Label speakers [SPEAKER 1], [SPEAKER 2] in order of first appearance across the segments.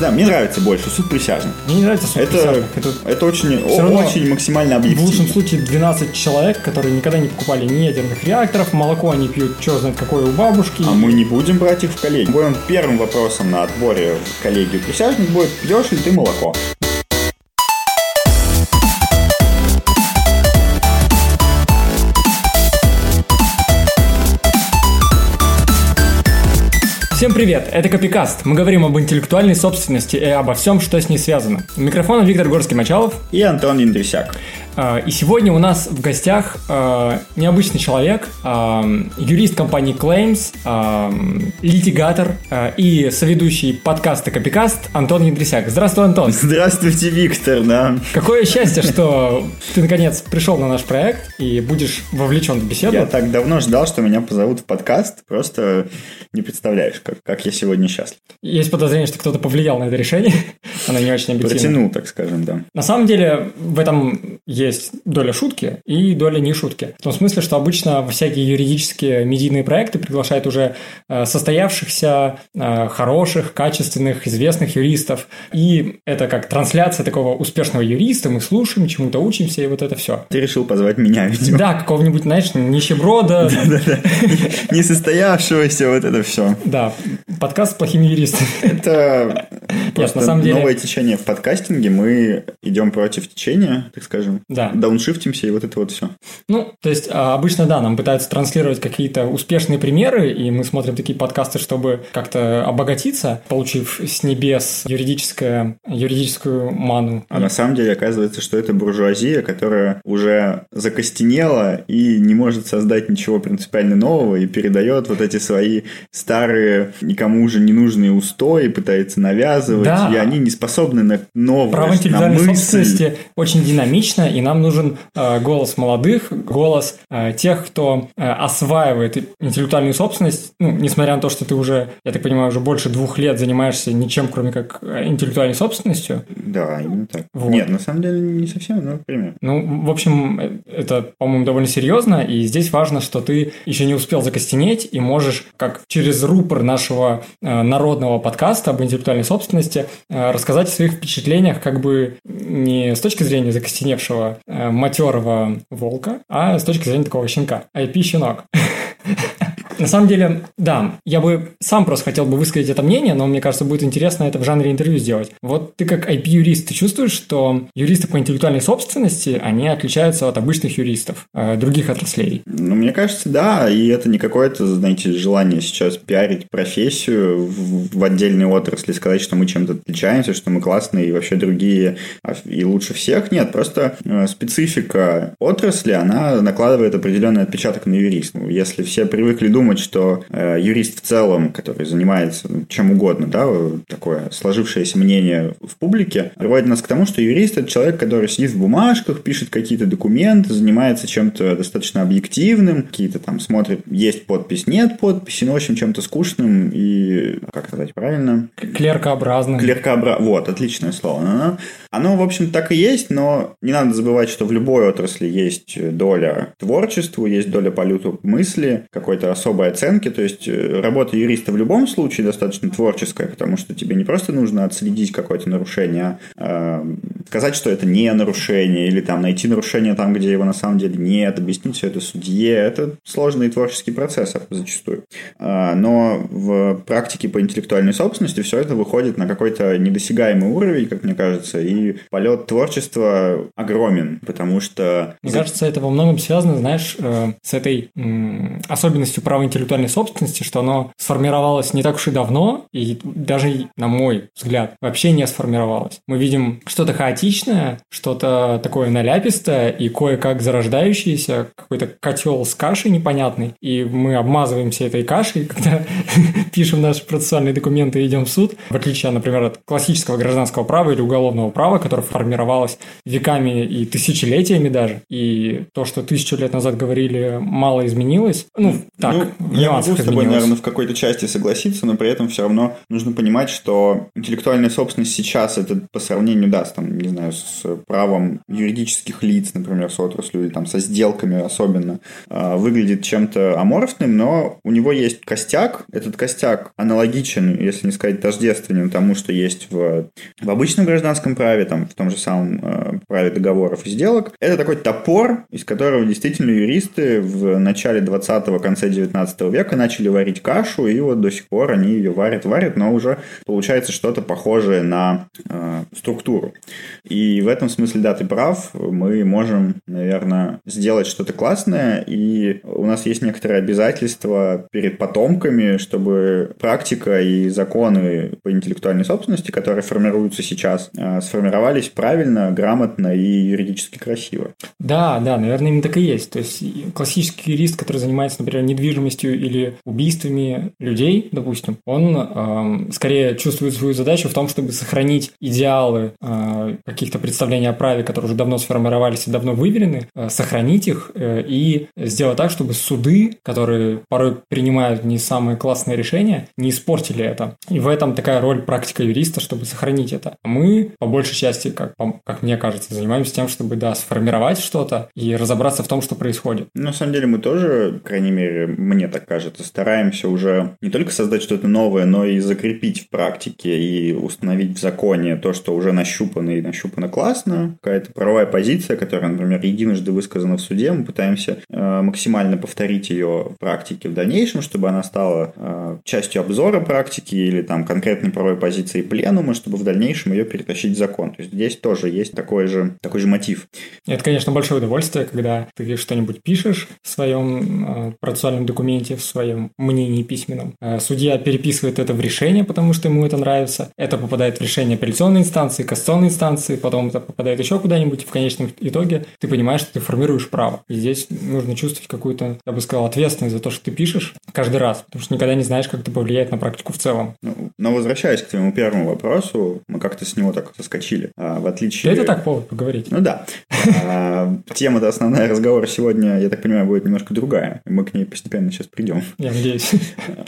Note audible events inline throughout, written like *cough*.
[SPEAKER 1] знаю, мне нравится больше суд присяжных.
[SPEAKER 2] Мне не нравится суд
[SPEAKER 1] Это,
[SPEAKER 2] присяжных. Это
[SPEAKER 1] это очень, очень максимально
[SPEAKER 2] в
[SPEAKER 1] объективно.
[SPEAKER 2] лучшем случае 12 человек, которые никогда не покупали ни ядерных реакторов, молоко они пьют, что знает какое у бабушки.
[SPEAKER 1] А мы не будем брать их в коллеги. Будем первым вопросом на отборе в коллегию присяжных будет, пьешь ли ты молоко?
[SPEAKER 2] Всем привет, это Копикаст. Мы говорим об интеллектуальной собственности и обо всем, что с ней связано. У микрофона Виктор Горский-Мачалов.
[SPEAKER 1] И Антон Индрисяк.
[SPEAKER 2] А, И сегодня у нас в гостях а, необычный человек, а, юрист компании Claims, литигатор и соведущий подкаста Копикаст Антон Ядрисяк. Здравствуй, Антон. *laughs*
[SPEAKER 1] Здравствуйте, Виктор, да.
[SPEAKER 2] Какое счастье, что ты наконец пришел на наш проект и будешь вовлечен в беседу.
[SPEAKER 1] Я так давно ждал, что меня позовут в подкаст. Просто не представляешь, как, как я сегодня счастлив.
[SPEAKER 2] Есть подозрение, что кто-то повлиял на это решение. *laughs* Оно не очень объективно.
[SPEAKER 1] Протянул, так скажем, да.
[SPEAKER 2] На самом деле в этом есть доля шутки и доля не шутки. В том смысле, что обычно всякие юридические медийные проекты приглашают уже э, состоявшихся, э, хороших, качественных, известных юристов. И это как трансляция такого успешного юриста. Мы слушаем, чему-то учимся, и вот это все.
[SPEAKER 1] Ты решил позвать меня, видимо.
[SPEAKER 2] Да, какого-нибудь, знаешь, нищеброда. *laughs*
[SPEAKER 1] Несостоявшегося, вот это все.
[SPEAKER 2] Да, подкаст с плохими юристами.
[SPEAKER 1] Это просто
[SPEAKER 2] на самом деле-
[SPEAKER 1] новое течение в подкастинге. Мы идем против течения, так скажем.
[SPEAKER 2] Да.
[SPEAKER 1] Дауншифтимся и вот это вот все.
[SPEAKER 2] Ну, то есть, а, обычно, да, нам пытаются транслировать какие-то успешные примеры, и мы смотрим такие подкасты, чтобы как-то обогатиться, получив с небес юридическое, юридическую ману.
[SPEAKER 1] А на самом деле оказывается, что это буржуазия, которая уже закостенела и не может создать ничего принципиально нового и передает вот эти свои старые, никому уже не нужные устои, пытается навязывать,
[SPEAKER 2] Да.
[SPEAKER 1] и они не способны на новое,
[SPEAKER 2] Право
[SPEAKER 1] на
[SPEAKER 2] интеллектуальной
[SPEAKER 1] мысль.
[SPEAKER 2] собственности очень динамично, и нам нужен э, голос молодых, голос э, тех, кто э, осваивает интеллектуальную собственность, ну, несмотря на то, что ты уже, я так понимаю, уже больше двух лет занимаешься ничем, кроме как э, интеллектуальной собственностью.
[SPEAKER 1] Да, именно так.
[SPEAKER 2] Вот.
[SPEAKER 1] Нет, на самом деле не совсем, но пример.
[SPEAKER 2] Ну, в общем, э, это, по-моему, довольно серьезно, и здесь важно, что ты еще не успел закостенеть и можешь, как через рупор нашего э, народного подкаста об интеллектуальной собственности, э, рассказать о своих впечатлениях как бы не с точки зрения закостеневшего э, матерого волка, а с точки зрения такого щенка. IP-щенок. *laughs* На самом деле, да, я бы сам просто хотел бы высказать это мнение, но мне кажется, будет интересно это в жанре интервью сделать. Вот ты как IP-юрист, ты чувствуешь, что юристы по интеллектуальной собственности, они отличаются от обычных юристов э, других отраслей?
[SPEAKER 1] Ну, мне кажется, да, и это не какое-то, знаете, желание сейчас пиарить профессию в, в отдельной отрасли, сказать, что мы чем-то отличаемся, что мы классные и вообще другие а, и лучше всех. Нет, просто э, специфика отрасли, она накладывает определенный отпечаток на юриста. Ну, Если все привыкли думать, что э, юрист в целом, который занимается ну, чем угодно, да, э, такое сложившееся мнение в публике, приводит нас к тому, что юрист – это человек, который сидит в бумажках, пишет какие-то документы, занимается чем-то достаточно объективным, какие-то там смотрит, есть подпись, нет подписи, ну, в общем, чем-то скучным и, как сказать правильно,
[SPEAKER 2] Клеркообразно.
[SPEAKER 1] Клеркообра... Вот, отличное слово. Оно, оно, в общем, так и есть, но не надо забывать, что в любой отрасли есть доля творчеству, есть доля полету мысли, какой-то особой оценки. То есть э, работа юриста в любом случае достаточно творческая, потому что тебе не просто нужно отследить какое-то нарушение, а сказать, что это не нарушение, или там найти нарушение там, где его на самом деле нет, объяснить все это судье. Это сложный творческий процесс зачастую. А, Но в практике по интеллектуальной собственности все это выходит на какой-то недосягаемый уровень, как мне кажется, и полет творчества огромен, потому что...
[SPEAKER 2] Мне кажется, это во многом связано, знаешь, э, с этой особенностью права интеллектуальной собственности, что оно сформировалось не так уж и давно, и даже, на мой взгляд, вообще не сформировалось. Мы видим что-то хаотичное, что-то такое наляпистое и кое-как зарождающееся, какой-то котел с кашей непонятный, и мы обмазываемся этой кашей, когда *laughs* пишем наши процессуальные документы и идем в суд, в отличие, например, от классического гражданского права или уголовного права, которое формировалось веками и тысячелетиями даже. И то, что тысячу лет назад говорили, мало изменилось. Ну, так,
[SPEAKER 1] Ну, я могу с тобой, наверное, в какой-то части согласиться, но при этом все равно нужно понимать, что интеллектуальная собственность сейчас это по сравнению, да, с там не знаю, с правом юридических лиц, например, с отраслью, или там со сделками особенно, а, выглядит чем-то аморфным, но у него есть костяк. Этот костяк аналогичен, если не сказать тождественен тому, что есть в, в обычном гражданском праве, там, в том же самом э, праве договоров и сделок. Это такой топор, из которого действительно юристы в начале 20-го, конце 19 века начали варить кашу, и вот до сих пор они ее варят, варят, но уже получается что-то похожее на э, структуру. И в этом смысле, да, ты прав, мы можем, наверное, сделать что-то классное, и у нас есть некоторые обязательства перед потомками, чтобы практика и законы по интеллектуальной собственности, которые формируются сейчас, э, сформировались правильно, грамотно и юридически красиво.
[SPEAKER 2] Да, да, наверное, именно так и есть. То есть классический юрист, который занимается, например, недвижимостью или убийствами людей, допустим, он э, скорее чувствует свою задачу в том, чтобы сохранить идеалы э, каких-то представлений о праве, которые уже давно сформировались и давно выверены, э, сохранить их э, и сделать так, чтобы суды, которые порой принимают не самые классные решения, не испортили это. И в этом такая роль практика юриста, чтобы сохранить это. Мы, по большей части, как, как мне кажется, занимаемся тем, чтобы, да, сформировать что-то и разобраться в том, что происходит.
[SPEAKER 1] На самом деле мы тоже, по крайней мере, мне так кажется, стараемся уже не только создать что-то новое, но и закрепить в практике и установить в законе то, что уже нащупано и нащупано классно. Какая-то правовая позиция, которая, например, единожды высказана в суде, мы пытаемся э, максимально повторить ее в практике в дальнейшем, чтобы она стала э, частью обзора практики или там конкретной правовой позиции пленума, чтобы в дальнейшем ее перетащить в закон. То есть здесь тоже есть такой же, такой же мотив.
[SPEAKER 2] Это, конечно, большое удовольствие, когда ты что-нибудь пишешь в своем э, процессуальном документе, в своем мнении письменном. Э, судья переписывает это в решение, потому что ему это нравится. Это попадает в решение апелляционной инстанции, кассационной инстанции, потом это попадает еще куда-нибудь, и в конечном итоге ты понимаешь, что ты формируешь право. И здесь нужно чувствовать какую-то, я бы сказал, ответственность за то, что ты пишешь каждый раз, потому что никогда не знаешь, как это повлияет на практику в целом.
[SPEAKER 1] Ну, но возвращаясь к твоему первому вопросу, мы как-то с него так соскочили. А, в отличие...
[SPEAKER 2] Да это так повод поговорить.
[SPEAKER 1] Ну да. А, тема-то основная разговора сегодня, я так понимаю, будет немножко другая. Мы к ней постепенно сейчас придем.
[SPEAKER 2] Я надеюсь. *laughs*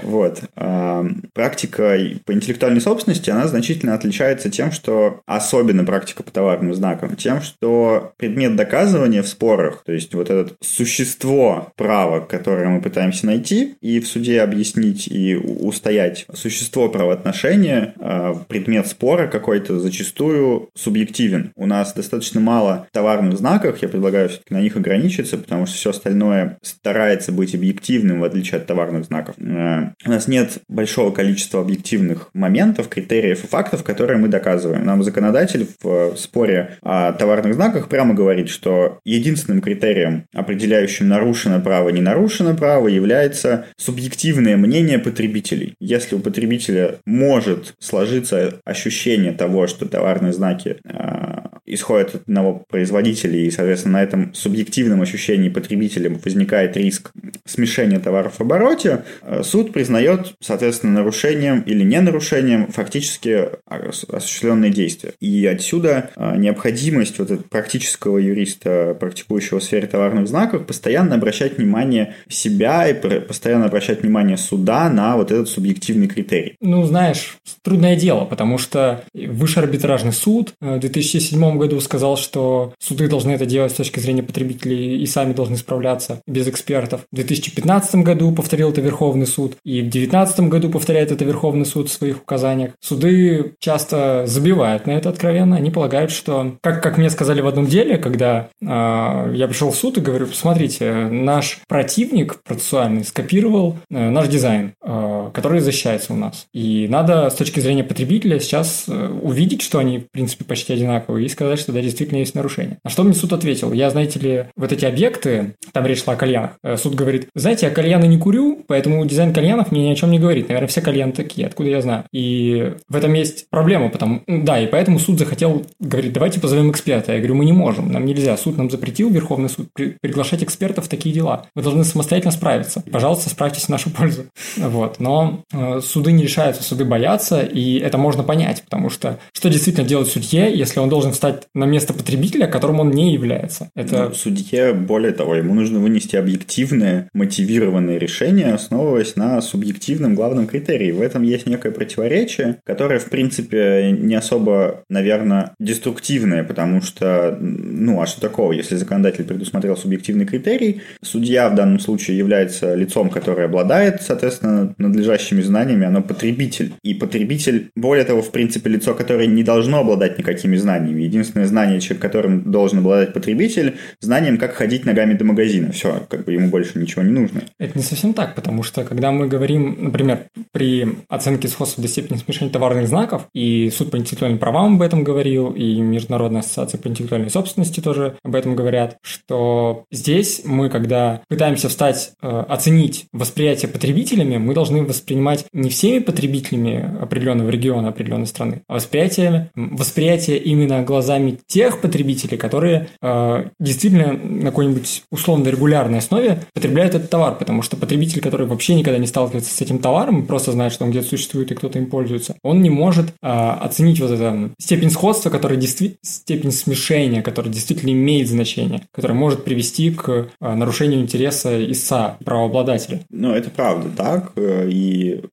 [SPEAKER 1] Вот. А, практика по интеллектуальной собственности, она значительно отличается тем, что особенно практика по товарным знакам, тем, что предмет доказывания в спорах, то есть вот это существо права, которое мы пытаемся найти и в суде объяснить и устоять, существо правоотношения, а, предмет спора какой-то зачастую субъективен. У нас достаточно мало товарных знаков, я предлагаю все-таки на них ограничиться, потому что все остальное старается быть объективным, в отличие от товарных знаков. Э, у нас нет большого количества объективных моментов, критериев и фактов, которые мы доказываем. Нам законодатель в споре о товарных знаках прямо говорит, что единственным критерием, определяющим нарушено право, не нарушено право, является субъективное мнение потребителей. Если у потребителя может сложиться ощущение того, что товарные знаки э, исходят от одного производителя, и, соответственно, на этом субъективном ощущении потребителя возникает риск смешения товаров в обороте, э, суд признает, соответственно, нарушением или не нарушением фактически осуществленные действия. И отсюда э, необходимость вот этого практического юриста, практикующего в сфере товарных знаков, постоянно обращать внимание себя и постоянно обращать внимание суда на вот этот субъективный критерий.
[SPEAKER 2] Ну, знаешь, трудное дело, потому что Высший арбитражный суд э, в 2007 году сказал, что суды должны это делать с точки зрения потребителей и сами должны справляться без экспертов. В 2015 году повторил это Верховный суд, и в 2019 году повторяет это Верховный суд в своих указаниях. Суды часто забивают на это откровенно. Они полагают, что, как, как мне сказали в одном деле, когда э, я пришел в суд и говорю, посмотрите, наш противник процессуальный скопировал э, наш дизайн, э, который защищается у нас. И надо с точки зрения потребителя сейчас э, увидеть, что они, в принципе, почти одинаковые, и сказать, что да, действительно есть нарушение. На что мне суд ответил? Я, знаете ли, вот эти объекты, там речь шла о кальянах, э, суд говорит, знаете, я кальяны не курю, поэтому дизайн кальянов мне ни о чем не говорит. Наверное, все кальяны такие, откуда я знаю. И в этом есть проблема, потому, да, и поэтому суд захотел, говорит, давайте позовем эксперта. Я говорю, мы не можем, нам нельзя. Суд нам запретил, Верховный суд, приглашать экспертов в такие дела. Вы должны самостоятельно справиться. Пожалуйста, справьтесь в нашу пользу. *laughs* Вот. Но э, суды не решаются, суды боятся, и это можно понять, потому что что действительно делать судье, если он должен встать на место потребителя, которым он не является?
[SPEAKER 1] Это... Ну, судье, более того, ему нужно вынести объективное, мотивированное решение, основываясь на субъективном главном критерии. В этом есть некое противоречие, которое, в принципе, не особо, наверное, деструктивное, потому что, ну, а что такого, если законодатель предусмотрел субъективный критерий, судья в данном случае является лицом, которое обладает, соответственно, надлежащими знаниями, оно потребитель. И потребитель, более того, в принципе, лицо, которое не должно обладать никакими знаниями. Единственное знание, которым должен обладать потребитель, знанием, как ходить ногами до магазина. Все, как бы ему больше ничего не нужно.
[SPEAKER 2] Это не совсем так, потому что когда мы говорим, например, при оценке сходства до степени смешения товарных знаков, и суд по интеллектуальным правам об этом говорил, и Международная ассоциация по интеллектуальной собственности тоже об этом говорят, что здесь мы, когда пытаемся встать, э, оценить восприятие потребителями, мы должны воспринимать не всеми потребителями определенного региона, определенной страны, а восприятие, восприятие именно глазами тех потребителей, которые э, действительно на какой-нибудь условно регулярной основе потребляют этот товар, потому что потребитель, который вообще никогда не сталкивается с этим товаром, просто знает, что он где-то существует и кто-то им пользуется, он не может э, оценить вот эту степень сходства, которая действительно, степень смешения, которая действительно имеет значение, которая может привести к э, нарушению интереса ИСА, правообладателя.
[SPEAKER 1] Ну, это правда так, э,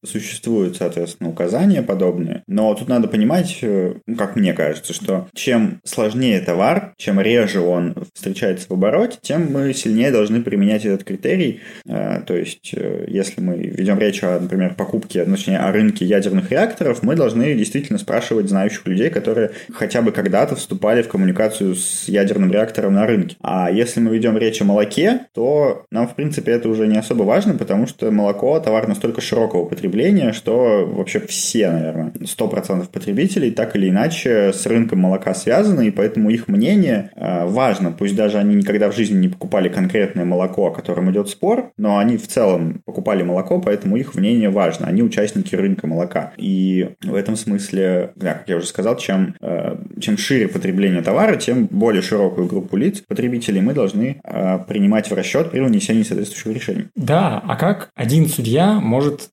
[SPEAKER 1] существуют, соответственно, указания подобные, но тут надо понимать, э, как мне кажется, что чем сложнее товар, чем реже он встречается в обороте, тем мы сильнее должны применять этот критерий. То есть, если мы ведем речь о, например, покупке, ну, точнее, о рынке ядерных реакторов, мы должны действительно спрашивать знающих людей, которые хотя бы когда-то вступали в коммуникацию с ядерным реактором на рынке. А если мы ведем речь о молоке, то нам, в принципе, это уже не особо важно, потому что молоко – товар настолько широкого потребления, что вообще все, наверное, 100% потребителей так или иначе с рынком молока связаны, и поэтому их мнение э, важно. Пусть даже они никогда в жизни не покупали конкретное молоко, о котором идет спор, но они в целом покупали молоко, поэтому их мнение важно. Они участники рынка молока. И в этом смысле, да, как я уже сказал, чем, э, чем шире потребление товара, тем более широкую группу лиц, потребителей, мы должны э, принимать в расчет при вынесении соответствующих решений.
[SPEAKER 2] Да, а как один судья может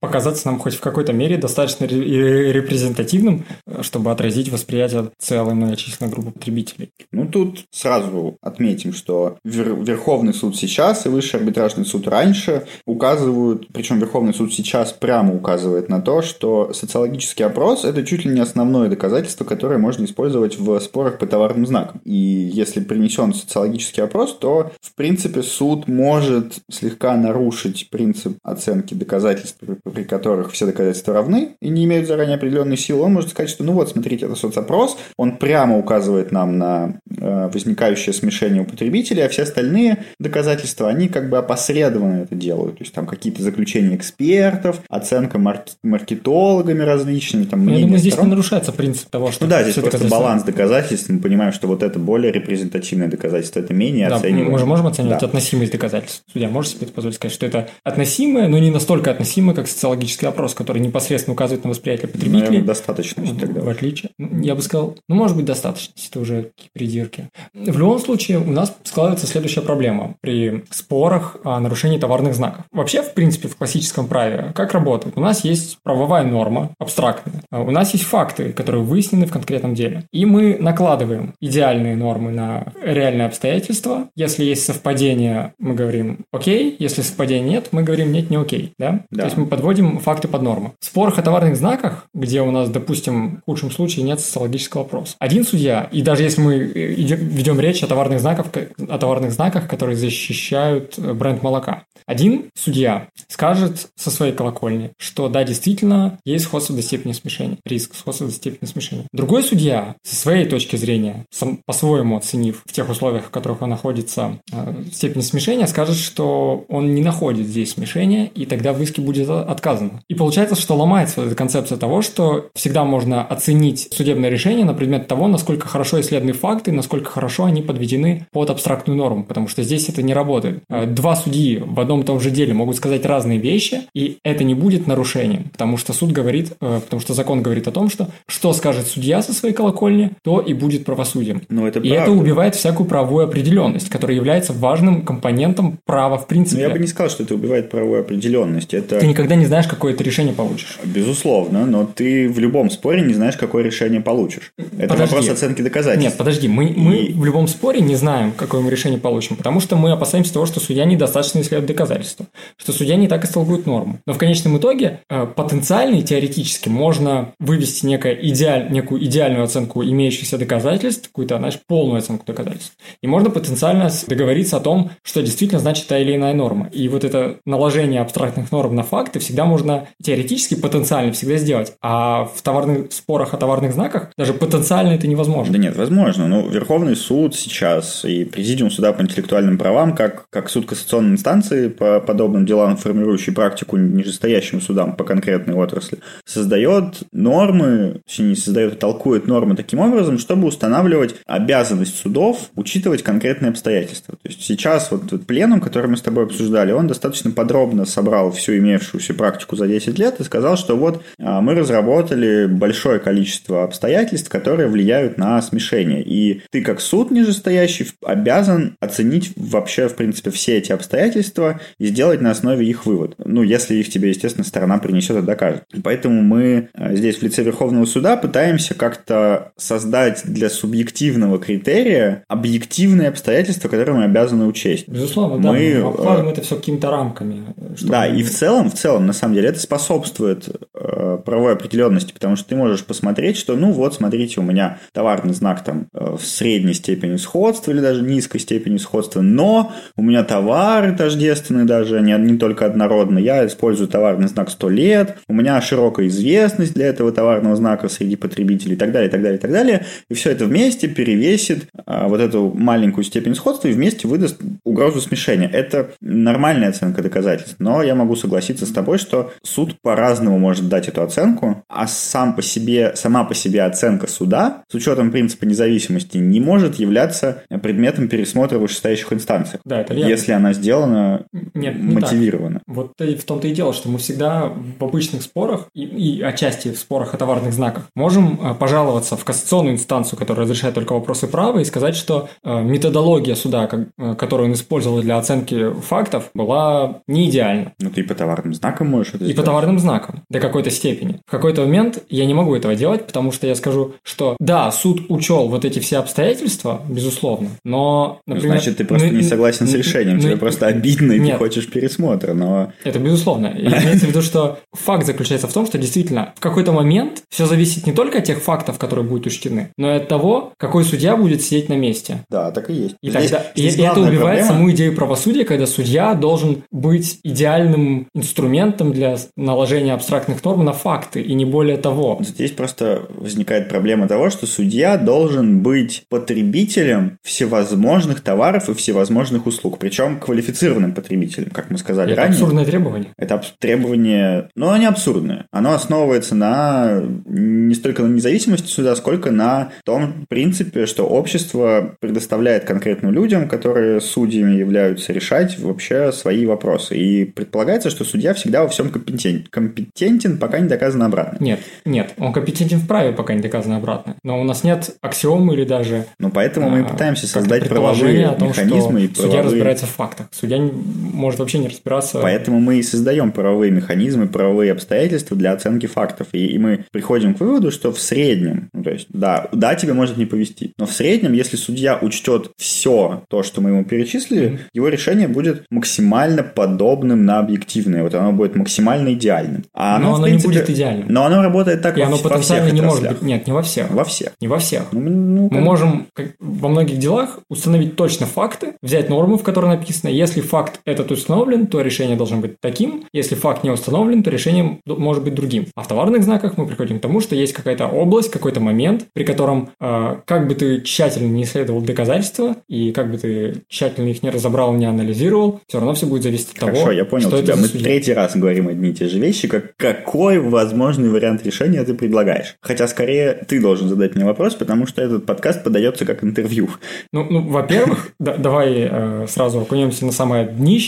[SPEAKER 2] показаться нам хоть в какой-то мере достаточно репрезентативным, чтобы отразить восприятие целой многочисленной группы потребителей?
[SPEAKER 1] Ну, тут сразу отметим, что Верховный суд сейчас и Высший арбитражный суд раньше указывают, причем Верховный суд сейчас прямо указывает на то, что социологический опрос – это чуть ли не основное доказательство, которое можно использовать в спорах по товарным знакам. И если принесен социологический опрос, то, в принципе, суд может слегка нарушить принцип оценки доказательств, при которых все доказательства равны и не имеют заранее определенной силы. Он может сказать, что ну вот, смотрите, это соцопрос, он прямо указывает нам на э, возникающее смешение у потребителей, а все остальные доказательства, они как бы опосредованно это делают. То есть там какие-то заключения экспертов, оценка марк- маркетологами различными. Там,
[SPEAKER 2] Я думаю, здесь не нарушается принцип того, что...
[SPEAKER 1] Ну да, здесь просто баланс доказательств. Мы понимаем, что вот это более репрезентативное доказательство, это менее
[SPEAKER 2] да,
[SPEAKER 1] оцениваемо.
[SPEAKER 2] Мы же можем оценивать да. относимость доказательств. Судья может себе позволить сказать, что это относимое, но не настолько относимое, как социологический опрос, который непосредственно указывает на восприятие потребителей.
[SPEAKER 1] Наверное, достаточно
[SPEAKER 2] тогда. В отличие. Я бы сказал, ну, может быть, достаточно, это уже придирки. В любом случае, у нас складывается следующая проблема при спорах о нарушении товарных знаков. Вообще, в принципе, в классическом праве как работает? У нас есть правовая норма, абстрактная. А у нас есть факты, которые выяснены в конкретном деле. И мы накладываем идеальные нормы на реальные обстоятельства. Если есть совпадение, мы говорим окей. Если совпадения нет, мы говорим нет, не окей. Да? Да. То есть мы подводим факты под норму. В спорах о товарных знаках, где у нас, допустим, в худшем случае нет социологического вопроса. Один судья, и даже если мы э, ведем речь о товарных знаках, о товарных знаках, которые защищают э, бренд молока. Один судья скажет со своей колокольни, что да, действительно, есть сходство до степени смешения, риск сходства до степени смешения. Другой судья, со своей точки зрения, по-своему оценив в тех условиях, в которых он находится, э, степень смешения, скажет, что он не находит здесь смешения, и тогда в иске будет отказано. И получается, что ломается эта концепция того, что всегда можно оценить судебное решение на предмет того, насколько хорошо исследованы факты, насколько хорошо они подведены под абстрактную норму, потому что здесь это не работает. Э, два судьи в одном и том же деле могут сказать разные вещи, и это не будет нарушением, потому что суд говорит, э, потому что закон говорит о том, что что скажет судья со своей колокольни, то и будет правосудием.
[SPEAKER 1] Но это
[SPEAKER 2] и правда. это убивает всякую правовую определенность, которая является важным компонентом права в принципе.
[SPEAKER 1] Но я бы не сказал, что это убивает правовую определенность. это...
[SPEAKER 2] Ты никогда не знаешь, какое ты решение получишь.
[SPEAKER 1] Безусловно, но ты в любом споре не знаешь, какое решение получишь. Это подожди. вопрос оценки доказательств.
[SPEAKER 2] Нет, подожди, мы, и... мы в любом споре не знаем, какое мы решение получим, потому что мы опасаемся того, что судья недостаточно исследует доказательства, что судья не так истолкует норму. Но в конечном итоге э, потенциально и теоретически можно вывести некое идеаль, некую идеальную оценку имеющихся доказательств, какую-то, знаешь, полную оценку доказательств. И можно потенциально договориться о том, что действительно значит та или иная норма. И вот это наложение абстрактных норм на факты всегда можно теоретически, потенциально всегда сделать. А в товарных спорах о товарных знаках даже потенциально это невозможно.
[SPEAKER 1] Да нет, возможно. Ну, Верховный суд сейчас и Президиум суда по интеллектуальным правам, как, как суд кассационной инстанции по подобным делам, формирующий практику нижестоящим судам по конкретной отрасли, создает нормы, не создает, а толкует нормы таким образом, чтобы устанавливать обязанность судов учитывать конкретные обстоятельства. То есть сейчас вот этот пленум, который мы с тобой обсуждали, он достаточно подробно собрал всю имевшуюся практику за 10 лет и сказал, что вот а, мы разработали большое количество обстоятельств, которые влияют на смешение. И ты как суд нижестоящий обязан оценить вообще, в принципе, все эти обстоятельства и сделать на основе их вывод. Ну, если их тебе, естественно, сторона принесет и докажет. Поэтому мы а, здесь в лице Верховного суда пытаемся как-то создать для субъективного критерия объективные обстоятельства, которые мы обязаны учесть.
[SPEAKER 2] Безусловно, мы, да, мы обкладываем это все какими-то рамками.
[SPEAKER 1] Да, и в целом, в целом, на самом деле, это способствует э, правовой определенности, потому что ты можешь посмотреть, что, ну вот, смотрите, у меня товарный знак там э, в средней степени сходства или даже низкой степени сходства, но у меня товары тождественные даже, не, не только однородные, я использую товарный знак 100 лет, у меня широкая известность для этого товарного знака среди потребителей и так далее, и так далее, и так далее, и все это вместе перевесит а, вот эту маленькую степень сходства и вместе выдаст угрозу смешения. Это нормальная оценка доказательств, но я могу согласиться с тобой, что суд по-разному может дать эту оценку, а сам по себе, сама по себе оценка суда с учетом принципа независимости не может являться предметом пересмотра в вышестоящих инстанциях.
[SPEAKER 2] Да, это верно.
[SPEAKER 1] Если она сделана Нет, не мотивированно.
[SPEAKER 2] Так. Вот в том-то и дело, что мы всегда в обычных спорах и, и отчасти в спорах о товарных знаках можем э, пожаловаться в кассационную инстанцию, которая разрешает только вопросы права, и сказать, что э, методология суда, э, которую он использовал для оценки фактов, была не идеальна.
[SPEAKER 1] Ну, ты и по товарным знакам можешь это
[SPEAKER 2] И по товарным знакам, до какой-то степени. В какой-то момент я не могу этого делать, потому что я скажу, что да, суд учел вот эти все обстоятельства, безусловно, но,
[SPEAKER 1] ну, например... Значит, ты просто ну, не согласен с решением, ну, тебе просто обидно, нет, ты хочешь пересмотра, но...
[SPEAKER 2] Это безусловно. И имеется в виду, что факт заключается в том, что действительно в какой-то момент все зависит не только от тех фактов, которые будут учтены, но и от того, какой судья будет сидеть на месте.
[SPEAKER 1] Да, так и есть.
[SPEAKER 2] И, здесь, тогда, здесь и это убивает проблема... саму идею правосудия, когда судья должен быть идеальным инструментом для наложения абстрактных норм на факты, и не более того.
[SPEAKER 1] Здесь просто возникает проблема того, что судья должен быть потребителем всевозможных товаров и всевозможных услуг, причем квалифицированным потребителем, как мы сказали
[SPEAKER 2] это
[SPEAKER 1] ранее.
[SPEAKER 2] Это абсурдное требование.
[SPEAKER 1] Это требование, но они абсурдные. Оно основывается на не столько на независимости суда, сколько на том принципе, что общество предоставляет конкретным людям, которые судьями являются, решать вообще свои вопросы. И предполагается, что судья всегда во всем компетентен, компетентен пока не доказано обратно.
[SPEAKER 2] Нет, нет, он компетентен в праве, пока не доказано обратно. Но у нас нет аксиомы или даже...
[SPEAKER 1] Ну, поэтому а, мы пытаемся создать правовые о том, механизмы.
[SPEAKER 2] Что и правовые... Судья разбирается в фактах. Судья может вообще не разбираться...
[SPEAKER 1] Поэтому мы и создаем правовые механизмы, правовые обстоятельства для оценки фактов. И, и мы приходим к выводу, что в среднем, ну, то есть, да, да, тебе может не повести, но в среднем, если судья учтет все то, что мы ему перечислили, mm-hmm. его решение будет максимально подобным на объективное. Вот оно будет максимально идеальным.
[SPEAKER 2] А оно, но оно принципе, не будет идеальным.
[SPEAKER 1] Но оно работает так
[SPEAKER 2] И во, оно потенциально во всех не может быть. Нет, не во всех.
[SPEAKER 1] Во всех.
[SPEAKER 2] Не во всех. Ну, ну, мы можем как, во многих делах установить точно факты, взять норму, в которой написано, если факт этот установлен, то решение должно быть таким, если факт не установлен, то решение может быть другим. А в товарных знаках мы приходим к тому, что есть какая-то область, какой-то момент, при котором э, как бы ты тщательно не исследовал доказательства и как бы ты тщательно их не разобрал, не анализировал, все равно все будет зависеть от
[SPEAKER 1] Хорошо,
[SPEAKER 2] того,
[SPEAKER 1] я понял
[SPEAKER 2] что
[SPEAKER 1] тебя. Мы судья. третий раз говорим одни и те же вещи, как какой возможный вариант решения ты предлагаешь. Хотя скорее ты должен задать мне вопрос, потому что этот подкаст подается как интервью.
[SPEAKER 2] Ну, ну во-первых, давай э, сразу окунемся на самое днище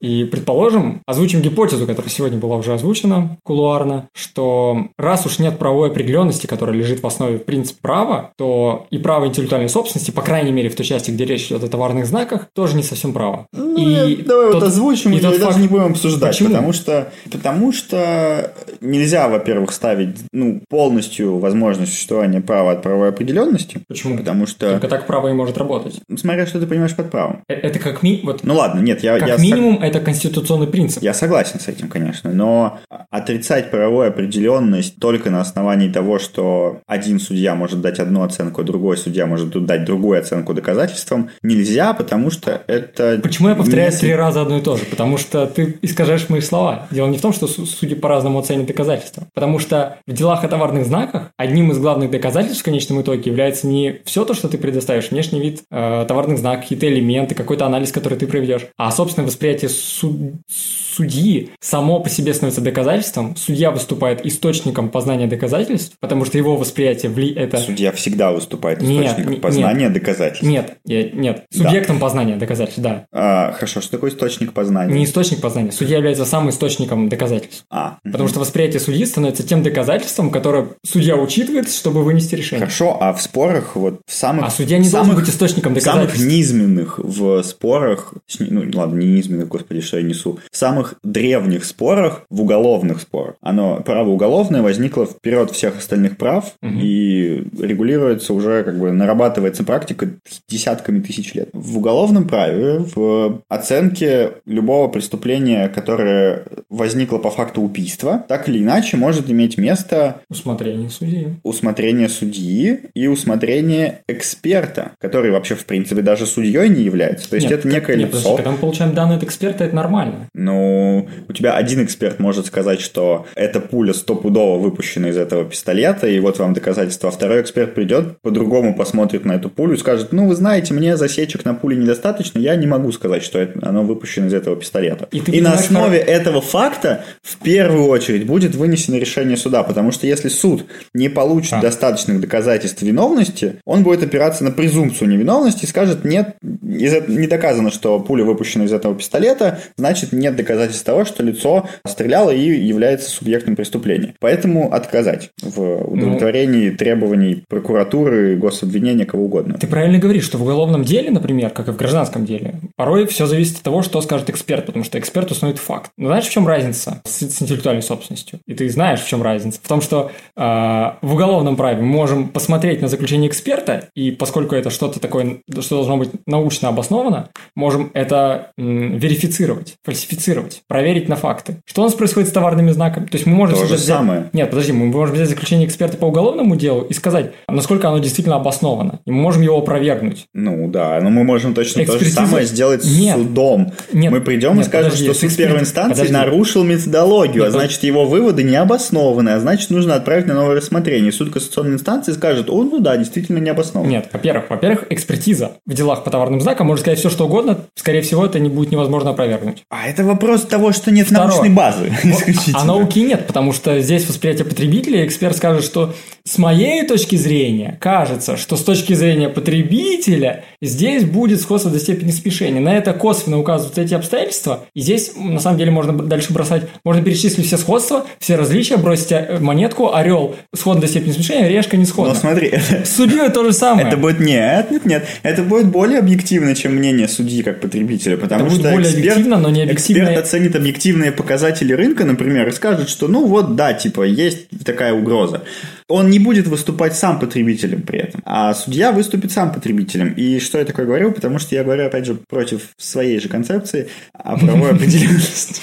[SPEAKER 2] и предположим, озвучим гипотезу, которая сегодня была уже озвучена кулуарно, что раз уж нет правовой определенности, которая лежит в основе основе принцип права, то и право интеллектуальной собственности, по крайней мере, в той части, где речь идет о товарных знаках, тоже не совсем право.
[SPEAKER 1] Ну, и давай тот, вот озвучим, и, и даже факт... не будем обсуждать,
[SPEAKER 2] Почему?
[SPEAKER 1] потому что, потому что нельзя, во-первых, ставить ну, полностью возможность существования права от правовой определенности.
[SPEAKER 2] Почему?
[SPEAKER 1] Потому что...
[SPEAKER 2] Только так право и может работать.
[SPEAKER 1] Смотря, что ты понимаешь под правом.
[SPEAKER 2] Э, это как ми... вот.
[SPEAKER 1] Ну ладно, нет, я...
[SPEAKER 2] Как
[SPEAKER 1] я
[SPEAKER 2] минимум, сог... это конституционный принцип.
[SPEAKER 1] Я согласен с этим, конечно, но отрицать правовую определенность только на основании того, что один судья может дать одну оценку, а другой судья может дать другую оценку доказательствам, нельзя, потому что это...
[SPEAKER 2] Почему я повторяю не... три раза одно и то же? Потому что ты искажаешь мои слова. Дело не в том, что судьи по-разному оценят доказательства. Потому что в делах о товарных знаках одним из главных доказательств в конечном итоге является не все то, что ты предоставишь, внешний вид э, товарных знаков, какие-то элементы, какой-то анализ, который ты проведешь, а собственное восприятие суд судьи само по себе становится доказательством, судья выступает источником познания доказательств, потому что его восприятие вли... это...
[SPEAKER 1] Судья всегда выступает источником нет, познания
[SPEAKER 2] нет,
[SPEAKER 1] доказательств.
[SPEAKER 2] Нет, нет, субъектом да. познания доказательств, да.
[SPEAKER 1] А, хорошо, что такое источник познания?
[SPEAKER 2] Не источник познания, судья является самым источником доказательств.
[SPEAKER 1] А,
[SPEAKER 2] потому угу. что восприятие судьи становится тем доказательством, которое судья учитывает, чтобы вынести решение.
[SPEAKER 1] Хорошо, а в спорах вот в самых...
[SPEAKER 2] А судья не
[SPEAKER 1] самых,
[SPEAKER 2] должен быть источником доказательств.
[SPEAKER 1] В самых низменных в спорах, ну ладно, не низменных, господи, что я несу, в самых древних спорах, в уголовных спорах. Оно, право уголовное возникло вперед всех остальных прав угу. и регулируется уже, как бы нарабатывается практика десятками тысяч лет. В уголовном праве, в оценке любого преступления, которое возникло по факту убийства, так или иначе может иметь место...
[SPEAKER 2] Усмотрение судьи.
[SPEAKER 1] Усмотрение судьи и усмотрение эксперта, который вообще, в принципе, даже судьей не является. То есть
[SPEAKER 2] нет,
[SPEAKER 1] это некое
[SPEAKER 2] нет,
[SPEAKER 1] лицо.
[SPEAKER 2] Подожди, когда мы получаем данные от эксперта, это нормально.
[SPEAKER 1] Ну, у тебя один эксперт может сказать, что эта пуля стопудово выпущена из этого пистолета, и вот вам доказательство. А второй эксперт придет, по-другому посмотрит на эту пулю и скажет, ну, вы знаете, мне засечек на пуле недостаточно, я не могу сказать, что это, оно выпущено из этого пистолета. И, и на основе что... этого факта в первую очередь будет вынесено решение суда, потому что если суд не получит а. достаточных доказательств виновности, он будет опираться на презумпцию невиновности и скажет, нет, не доказано, что пуля выпущена из этого пистолета, значит, нет доказательств того, что лицо стреляла и является субъектом преступления. Поэтому отказать в удовлетворении ну, требований прокуратуры, гособвинения, кого угодно.
[SPEAKER 2] Ты правильно говоришь, что в уголовном деле, например, как и в гражданском деле, порой все зависит от того, что скажет эксперт, потому что эксперт установит факт. Но знаешь, в чем разница с, с интеллектуальной собственностью? И ты знаешь, в чем разница? В том, что э, в уголовном праве мы можем посмотреть на заключение эксперта, и поскольку это что-то такое, что должно быть научно обосновано, можем это верифицировать, фальсифицировать, проверить на факты. Что у нас происходит с товарными знаками? То есть мы можем...
[SPEAKER 1] То же
[SPEAKER 2] взять...
[SPEAKER 1] самое.
[SPEAKER 2] Нет, подожди, мы можем взять заключение эксперта по уголовному делу и сказать, насколько оно действительно обосновано. И мы можем его опровергнуть.
[SPEAKER 1] Ну да, но мы можем точно Экспертиза... то же самое сделать
[SPEAKER 2] нет.
[SPEAKER 1] судом.
[SPEAKER 2] Нет.
[SPEAKER 1] Мы придем
[SPEAKER 2] нет,
[SPEAKER 1] и скажем,
[SPEAKER 2] подожди,
[SPEAKER 1] что суд
[SPEAKER 2] эксперт...
[SPEAKER 1] первой инстанции
[SPEAKER 2] подожди.
[SPEAKER 1] нарушил методологию,
[SPEAKER 2] нет,
[SPEAKER 1] а значит его выводы не обоснованы, а значит нужно отправить на новое рассмотрение. Суд кассационной инстанции скажет, о, ну да, действительно не обоснован.
[SPEAKER 2] Нет, во-первых, во-первых, экспертиза в делах по товарным знакам может сказать все, что угодно, скорее всего, это не будет невозможно опровергнуть.
[SPEAKER 1] А это вопрос того, что нет
[SPEAKER 2] Второе.
[SPEAKER 1] научной базы. *laughs*
[SPEAKER 2] А науки нет, потому что здесь восприятие потребителя, эксперт скажет, что с моей точки зрения кажется, что с точки зрения потребителя здесь будет сходство до степени смешения. На это косвенно указывают эти обстоятельства, и здесь на самом деле можно дальше бросать, можно перечислить все сходства, все различия, бросить э, монетку, орел сходно до степени смешения, решка не сходна.
[SPEAKER 1] Но смотри, *laughs* это...
[SPEAKER 2] Судьей то же самое.
[SPEAKER 1] Это будет нет, нет, нет, это будет более объективно, чем мнение судьи как потребителя, потому
[SPEAKER 2] это
[SPEAKER 1] что
[SPEAKER 2] более
[SPEAKER 1] эксперт,
[SPEAKER 2] объективно, но не объективно.
[SPEAKER 1] эксперт оценит объективные показатели рынка, например, и скажет, что ну вот да, типа есть такая угроза. Он не будет выступать сам потребителем при этом, а судья выступит сам потребителем. И что я такое говорю? Потому что я говорю, опять же, против своей же концепции о правовой *laughs* определенности.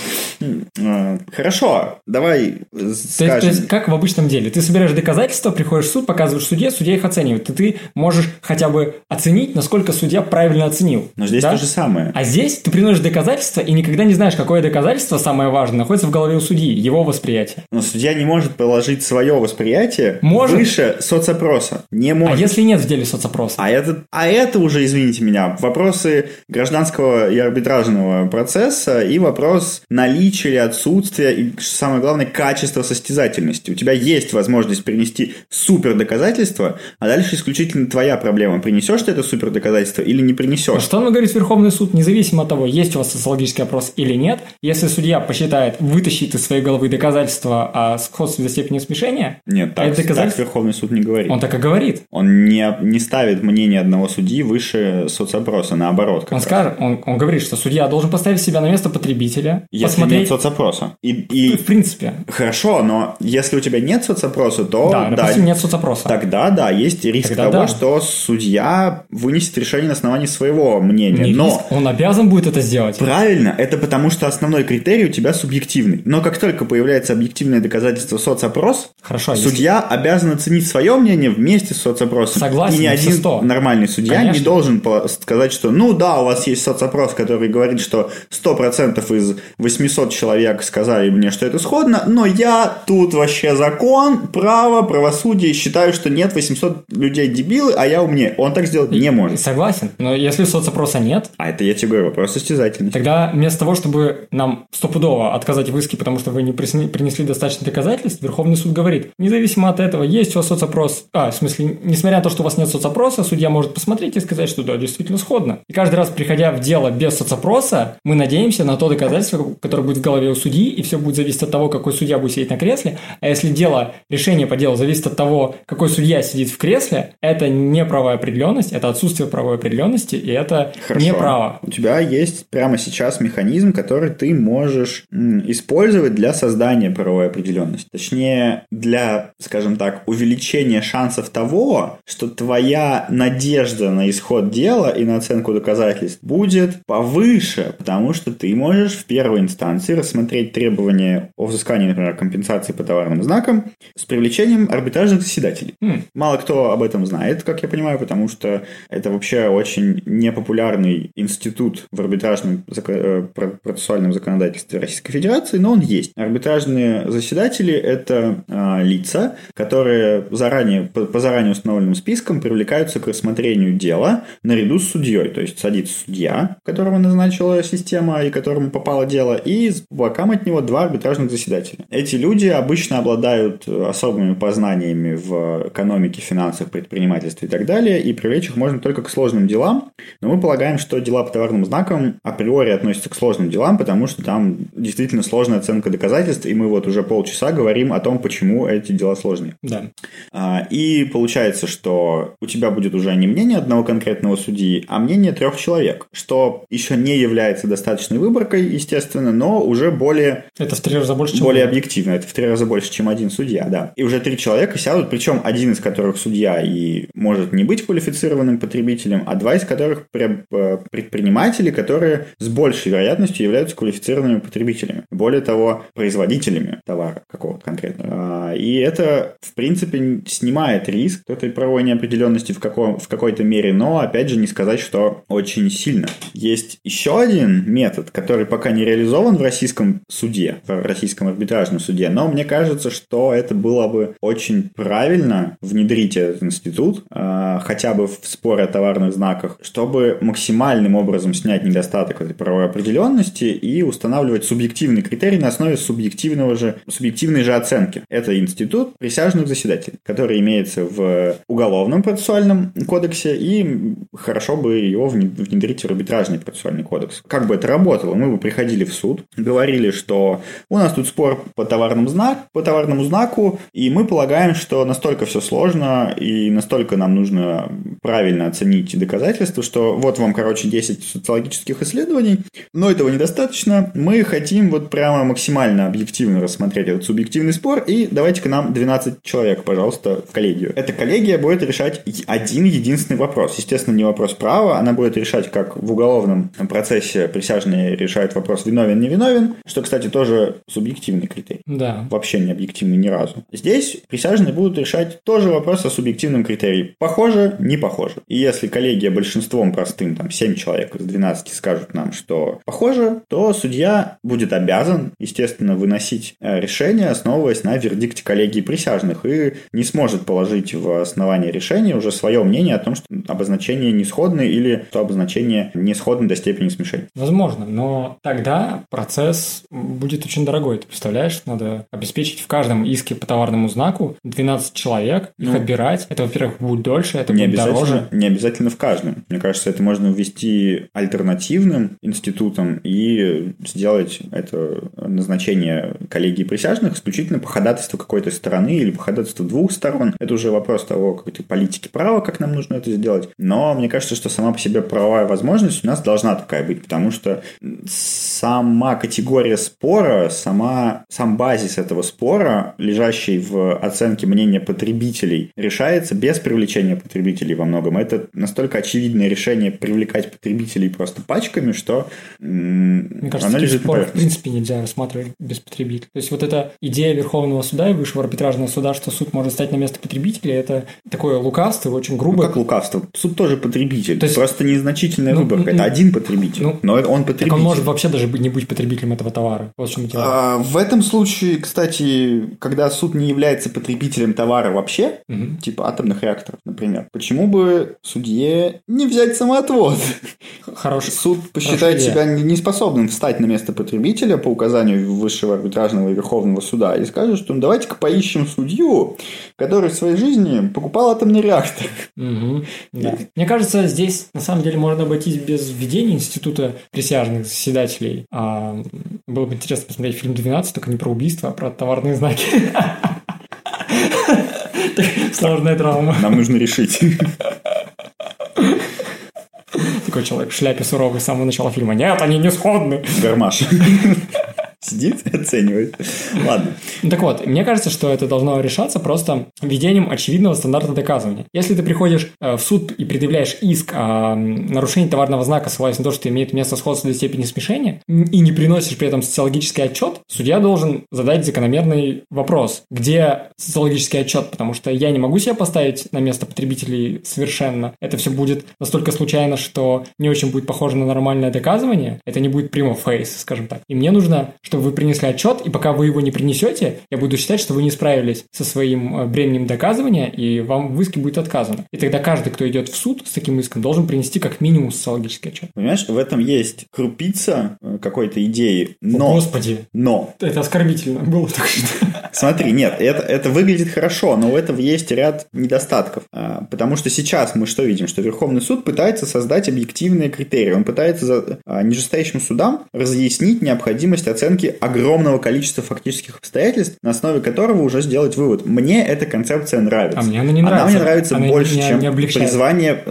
[SPEAKER 1] Хорошо, давай скажем.
[SPEAKER 2] То есть, как в обычном деле? Ты собираешь доказательства, приходишь в суд, показываешь судье, судья их оценивает. И ты можешь хотя бы оценить, насколько судья правильно оценил.
[SPEAKER 1] Но здесь
[SPEAKER 2] да?
[SPEAKER 1] то же самое.
[SPEAKER 2] А здесь ты приносишь доказательства и никогда не знаешь, какое доказательство самое важное находится в голове у судьи, его восприятие.
[SPEAKER 1] Но судья не может положить свое восприятие
[SPEAKER 2] может.
[SPEAKER 1] выше соцопроса. Не может.
[SPEAKER 2] А если нет в деле соцопроса?
[SPEAKER 1] А это, а это уже, извините меня, вопросы гражданского и арбитражного процесса и вопрос наличия или отсутствия и, самое главное, качества состязательности. У тебя есть возможность принести супер доказательство, а дальше исключительно твоя проблема. Принесешь ты это супер доказательство или не принесешь? А
[SPEAKER 2] что нам говорит Верховный суд, независимо от того, есть у вас социологический опрос или нет, если судья посчитает, вытащит из своей головы доказательства о сходстве за степенью смешения,
[SPEAKER 1] нет, так,
[SPEAKER 2] это доказательств.
[SPEAKER 1] Так Верховный суд не говорит.
[SPEAKER 2] Он так и говорит.
[SPEAKER 1] Он не, не ставит мнение одного судьи выше соцопроса, наоборот.
[SPEAKER 2] Он
[SPEAKER 1] раз.
[SPEAKER 2] скажет, он, он говорит, что судья должен поставить себя на место потребителя,
[SPEAKER 1] Если
[SPEAKER 2] посмотреть.
[SPEAKER 1] нет соцопроса. И,
[SPEAKER 2] В
[SPEAKER 1] и
[SPEAKER 2] принципе.
[SPEAKER 1] хорошо, но если у тебя нет соцопроса, то
[SPEAKER 2] да, допустим, нет соцопроса.
[SPEAKER 1] Тогда, да, есть риск
[SPEAKER 2] Тогда
[SPEAKER 1] того,
[SPEAKER 2] да.
[SPEAKER 1] что судья вынесет решение на основании своего мнения.
[SPEAKER 2] Не
[SPEAKER 1] Но
[SPEAKER 2] риск, он обязан будет это сделать.
[SPEAKER 1] правильно, это потому что основной критерий у тебя субъективный. Но как только появляется объективное доказательство соцопрос,
[SPEAKER 2] Хорошо, если-
[SPEAKER 1] судья обязан оценить свое мнение вместе с соцопросом.
[SPEAKER 2] Согласен,
[SPEAKER 1] И ни один
[SPEAKER 2] все сто.
[SPEAKER 1] нормальный судья не
[SPEAKER 2] Конечно.
[SPEAKER 1] должен по- сказать, что ну да, у вас есть соцопрос, который говорит, что 100% из 800 человек сказали мне, что это сходно, но я тут вообще закон, право, правосудие, считаю, что нет, 800 людей дебилы, а я умнее. Он так сделать не может.
[SPEAKER 2] Согласен. Но если соцопроса нет,
[SPEAKER 1] А это я тебе говорю, вопрос состязательности.
[SPEAKER 2] тогда вместо того, чтобы нам стопудово отказать в иске, потому что вы не принесли достаточно доказательств, Верховный суд говорит, независимо от этого, есть у вас соцопрос, а, в смысле, несмотря на то, что у вас нет соцопроса, судья может посмотреть и сказать, что да, действительно сходно. И каждый раз, приходя в дело без соцопроса, мы надеемся на то доказательство, которое будет в голове у судьи, и все будет зависеть от того, какой судья будет сидеть на кресле. А если дело, решение по делу зависит от того, какой судья сидит в кресле, это не правовая определенность, это отсутствие правовой определенности, и это не право.
[SPEAKER 1] У тебя есть прямо сейчас механизм, который ты можешь использовать для создания правовой определенности. Точнее, для, скажем так, увеличения шансов того, что твоя надежда на исход дела и на оценку доказательств будет повыше, потому что ты можешь в первой инстанции рассмотреть требования о взыскании, например, компенсации по товарным знакам с привлечением арбитражных заседателей.
[SPEAKER 2] М.
[SPEAKER 1] Мало кто об этом знает, как я понимаю, потому что это вообще очень непопулярный институт в арбитражном зако- э, про- процессуальном законодательстве Российской Федерации, но он есть. Арбитражные заседатели – это а, лица, которые заранее, по, по заранее установленным спискам привлекаются к рассмотрению дела наряду с судьей. То есть садится судья, которого назначила система и которому попало дело, и с бокам от него два арбитражных заседателя. Эти люди обычно обладают особыми познаниями в экономике, финансах, предпринимательстве и так далее, и привлечь их можно только к сложным делам, но мы полагаем, что дела по товарным знакам априори относятся к сложным делам, потому что там действительно сложная оценка доказательств, и мы вот уже полчаса говорим о том, почему эти дела сложные.
[SPEAKER 2] Да.
[SPEAKER 1] А, И получается, что у тебя будет уже не мнение одного конкретного судьи, а мнение трех человек, что еще не является достаточной выборкой, естественно, но уже более
[SPEAKER 2] Это в три раза больше, чем
[SPEAKER 1] более объективно. Это в три раза больше, чем один судья, да. И уже три человека сядут, причем один из которых судья и может не быть квалифицированным потребителем, а два из которых э, предприниматели, которые с большей вероятностью являются квалифицированными потребителями. Более того, производителями товара какого-то конкретного. А, И это, в принципе, снимает риск этой правовой неопределенности в, каком, в какой-то мере, но, опять же, не сказать, что очень сильно. Есть еще один метод, который пока не реализован в российском суде, в российском арбитражном суде, но мне кажется, что это было бы очень правильно внедрить этот институт, а, хотя бы в споре о товарных знаках, чтобы максимальным образом снять недостаток этой правовой определенности и устанавливать субъективный критерий на основе субъективного же, субъективной же оценки. Это институт присяжных заседателей, который имеется в уголовном процессуальном кодексе, и хорошо бы его вне- внедрить в арбитражный процессуальный кодекс. Как бы это работало? Мы бы приходили в суд, говорили, что у нас тут спор по товарному, знак, по товарному знаку, и мы полагаем, что настолько все сложно, и настолько нам нужно правильно оценить доказательства, что вот вам, короче, 10 социологических исследований, но этого недостаточно. Мы хотим вот прямо максимально объективно рассмотреть этот субъективный спор, и давайте к нам 12 человек, пожалуйста, в коллегию. Эта коллегия будет решать один единственный вопрос. Естественно, не вопрос права, она будет решать, как в уголовном процессе присяжные решают вопрос виновен, не виновен, что, кстати, тоже субъективный критерий
[SPEAKER 2] Да.
[SPEAKER 1] вообще не объективный ни разу. Здесь присяжные будут решать тоже вопрос о субъективном критерии. Похоже, не похоже. И если коллегия большинством простым, там 7 человек из 12 скажут нам, что похоже, то судья будет обязан, естественно, выносить э, решение, основываясь на вердикте коллегии присяжных, и не сможет положить в основание решения уже свое мнение о том, что обозначение не сходны или что обозначение не сходны до степени смешения.
[SPEAKER 2] Возможно, но тогда процесс будет очень дорогой. Ты представляешь, надо обеспечить в каждом иске по товарному знаку 12 человек, их
[SPEAKER 1] Ну.
[SPEAKER 2] отбирать. Это, во-первых, будет дольше, это
[SPEAKER 1] Не
[SPEAKER 2] будет тоже.
[SPEAKER 1] Не обязательно в каждом. Мне кажется, это можно ввести альтернативным институтом и сделать это назначение коллегии присяжных исключительно по ходатайству какой-то стороны или по ходатайству двух сторон. Это уже вопрос того, какой-то политики права, как нам нужно это сделать. Но мне кажется, что сама по себе правовая возможность у нас должна такая быть, потому что сама категория спора, сама, сам базис этого спора, лежащий в оценке мнения потребителей, решается без привлечения потребителей во многом. Это настолько очевидное решение привлекать потребителей просто пачками, что
[SPEAKER 2] Мне кажется, оно лежит спор, в принципе нельзя рассматривать без потребителей. То есть вот эта идея Верховного суда и Высшего арбитражного суда, что суд может стать на место потребителя, это такое лукавство, очень грубо.
[SPEAKER 1] Ну, как лукавство? Суд тоже потребитель. То есть, просто незначительная ну, выборка. Ну, это один потребитель. Ну, но он потребитель. Так
[SPEAKER 2] он может вообще даже не быть потребителем этого товара. Чем дело.
[SPEAKER 1] А, в этом случае, кстати, когда суд не является потребителем товара вообще, угу. типа атомных реакторов, например, почему бы судье не взять самоотвод?
[SPEAKER 2] Хороший.
[SPEAKER 1] Суд посчитает себя неспособным встать на место потребителя по указанию Высшего арбитражного и Верховного суда и скажет, что ну, давайте-ка поищем судью, который в своей жизни покупал атомный реактор.
[SPEAKER 2] Угу. Да. Мне кажется, здесь на самом деле можно обойтись без введения института присяжных заседателей. А, было бы интересно посмотреть фильм «12», только не про убийство, а про товарные знаки. Сложная драма.
[SPEAKER 1] Нам нужно решить.
[SPEAKER 2] Такой человек в шляпе суровый с самого начала фильма. Нет, они не сходны.
[SPEAKER 1] Гармаш сидит, *laughs* оценивает. Ладно.
[SPEAKER 2] Так вот, мне кажется, что это должно решаться просто введением очевидного стандарта доказывания. Если ты приходишь э, в суд и предъявляешь иск о нарушении товарного знака, ссылаясь на то, что имеет место сходство до степени смешения, и не приносишь при этом социологический отчет, судья должен задать закономерный вопрос, где социологический отчет, потому что я не могу себя поставить на место потребителей совершенно. Это все будет настолько случайно, что не очень будет похоже на нормальное доказывание. Это не будет прямо фейс, скажем так. И мне нужно, чтобы вы принесли отчет, и пока вы его не принесете, я буду считать, что вы не справились со своим э, бременем доказывания, и вам в иске будет отказано. И тогда каждый, кто идет в суд с таким иском, должен принести как минимум социологический отчет.
[SPEAKER 1] Понимаешь, в этом есть крупица э, какой-то идеи, но...
[SPEAKER 2] О, Господи!
[SPEAKER 1] Но!
[SPEAKER 2] Это оскорбительно было так что...
[SPEAKER 1] Смотри, нет, это, это выглядит хорошо, но у этого есть ряд недостатков. А, потому что сейчас мы что видим? Что Верховный суд пытается создать объективные критерии. Он пытается за, а, нижестоящим судам разъяснить необходимость оценки огромного количества фактических обстоятельств, на основе которого уже сделать вывод. Мне эта концепция нравится.
[SPEAKER 2] А мне она не нравится.
[SPEAKER 1] Она мне нравится она больше, не, чем не призвание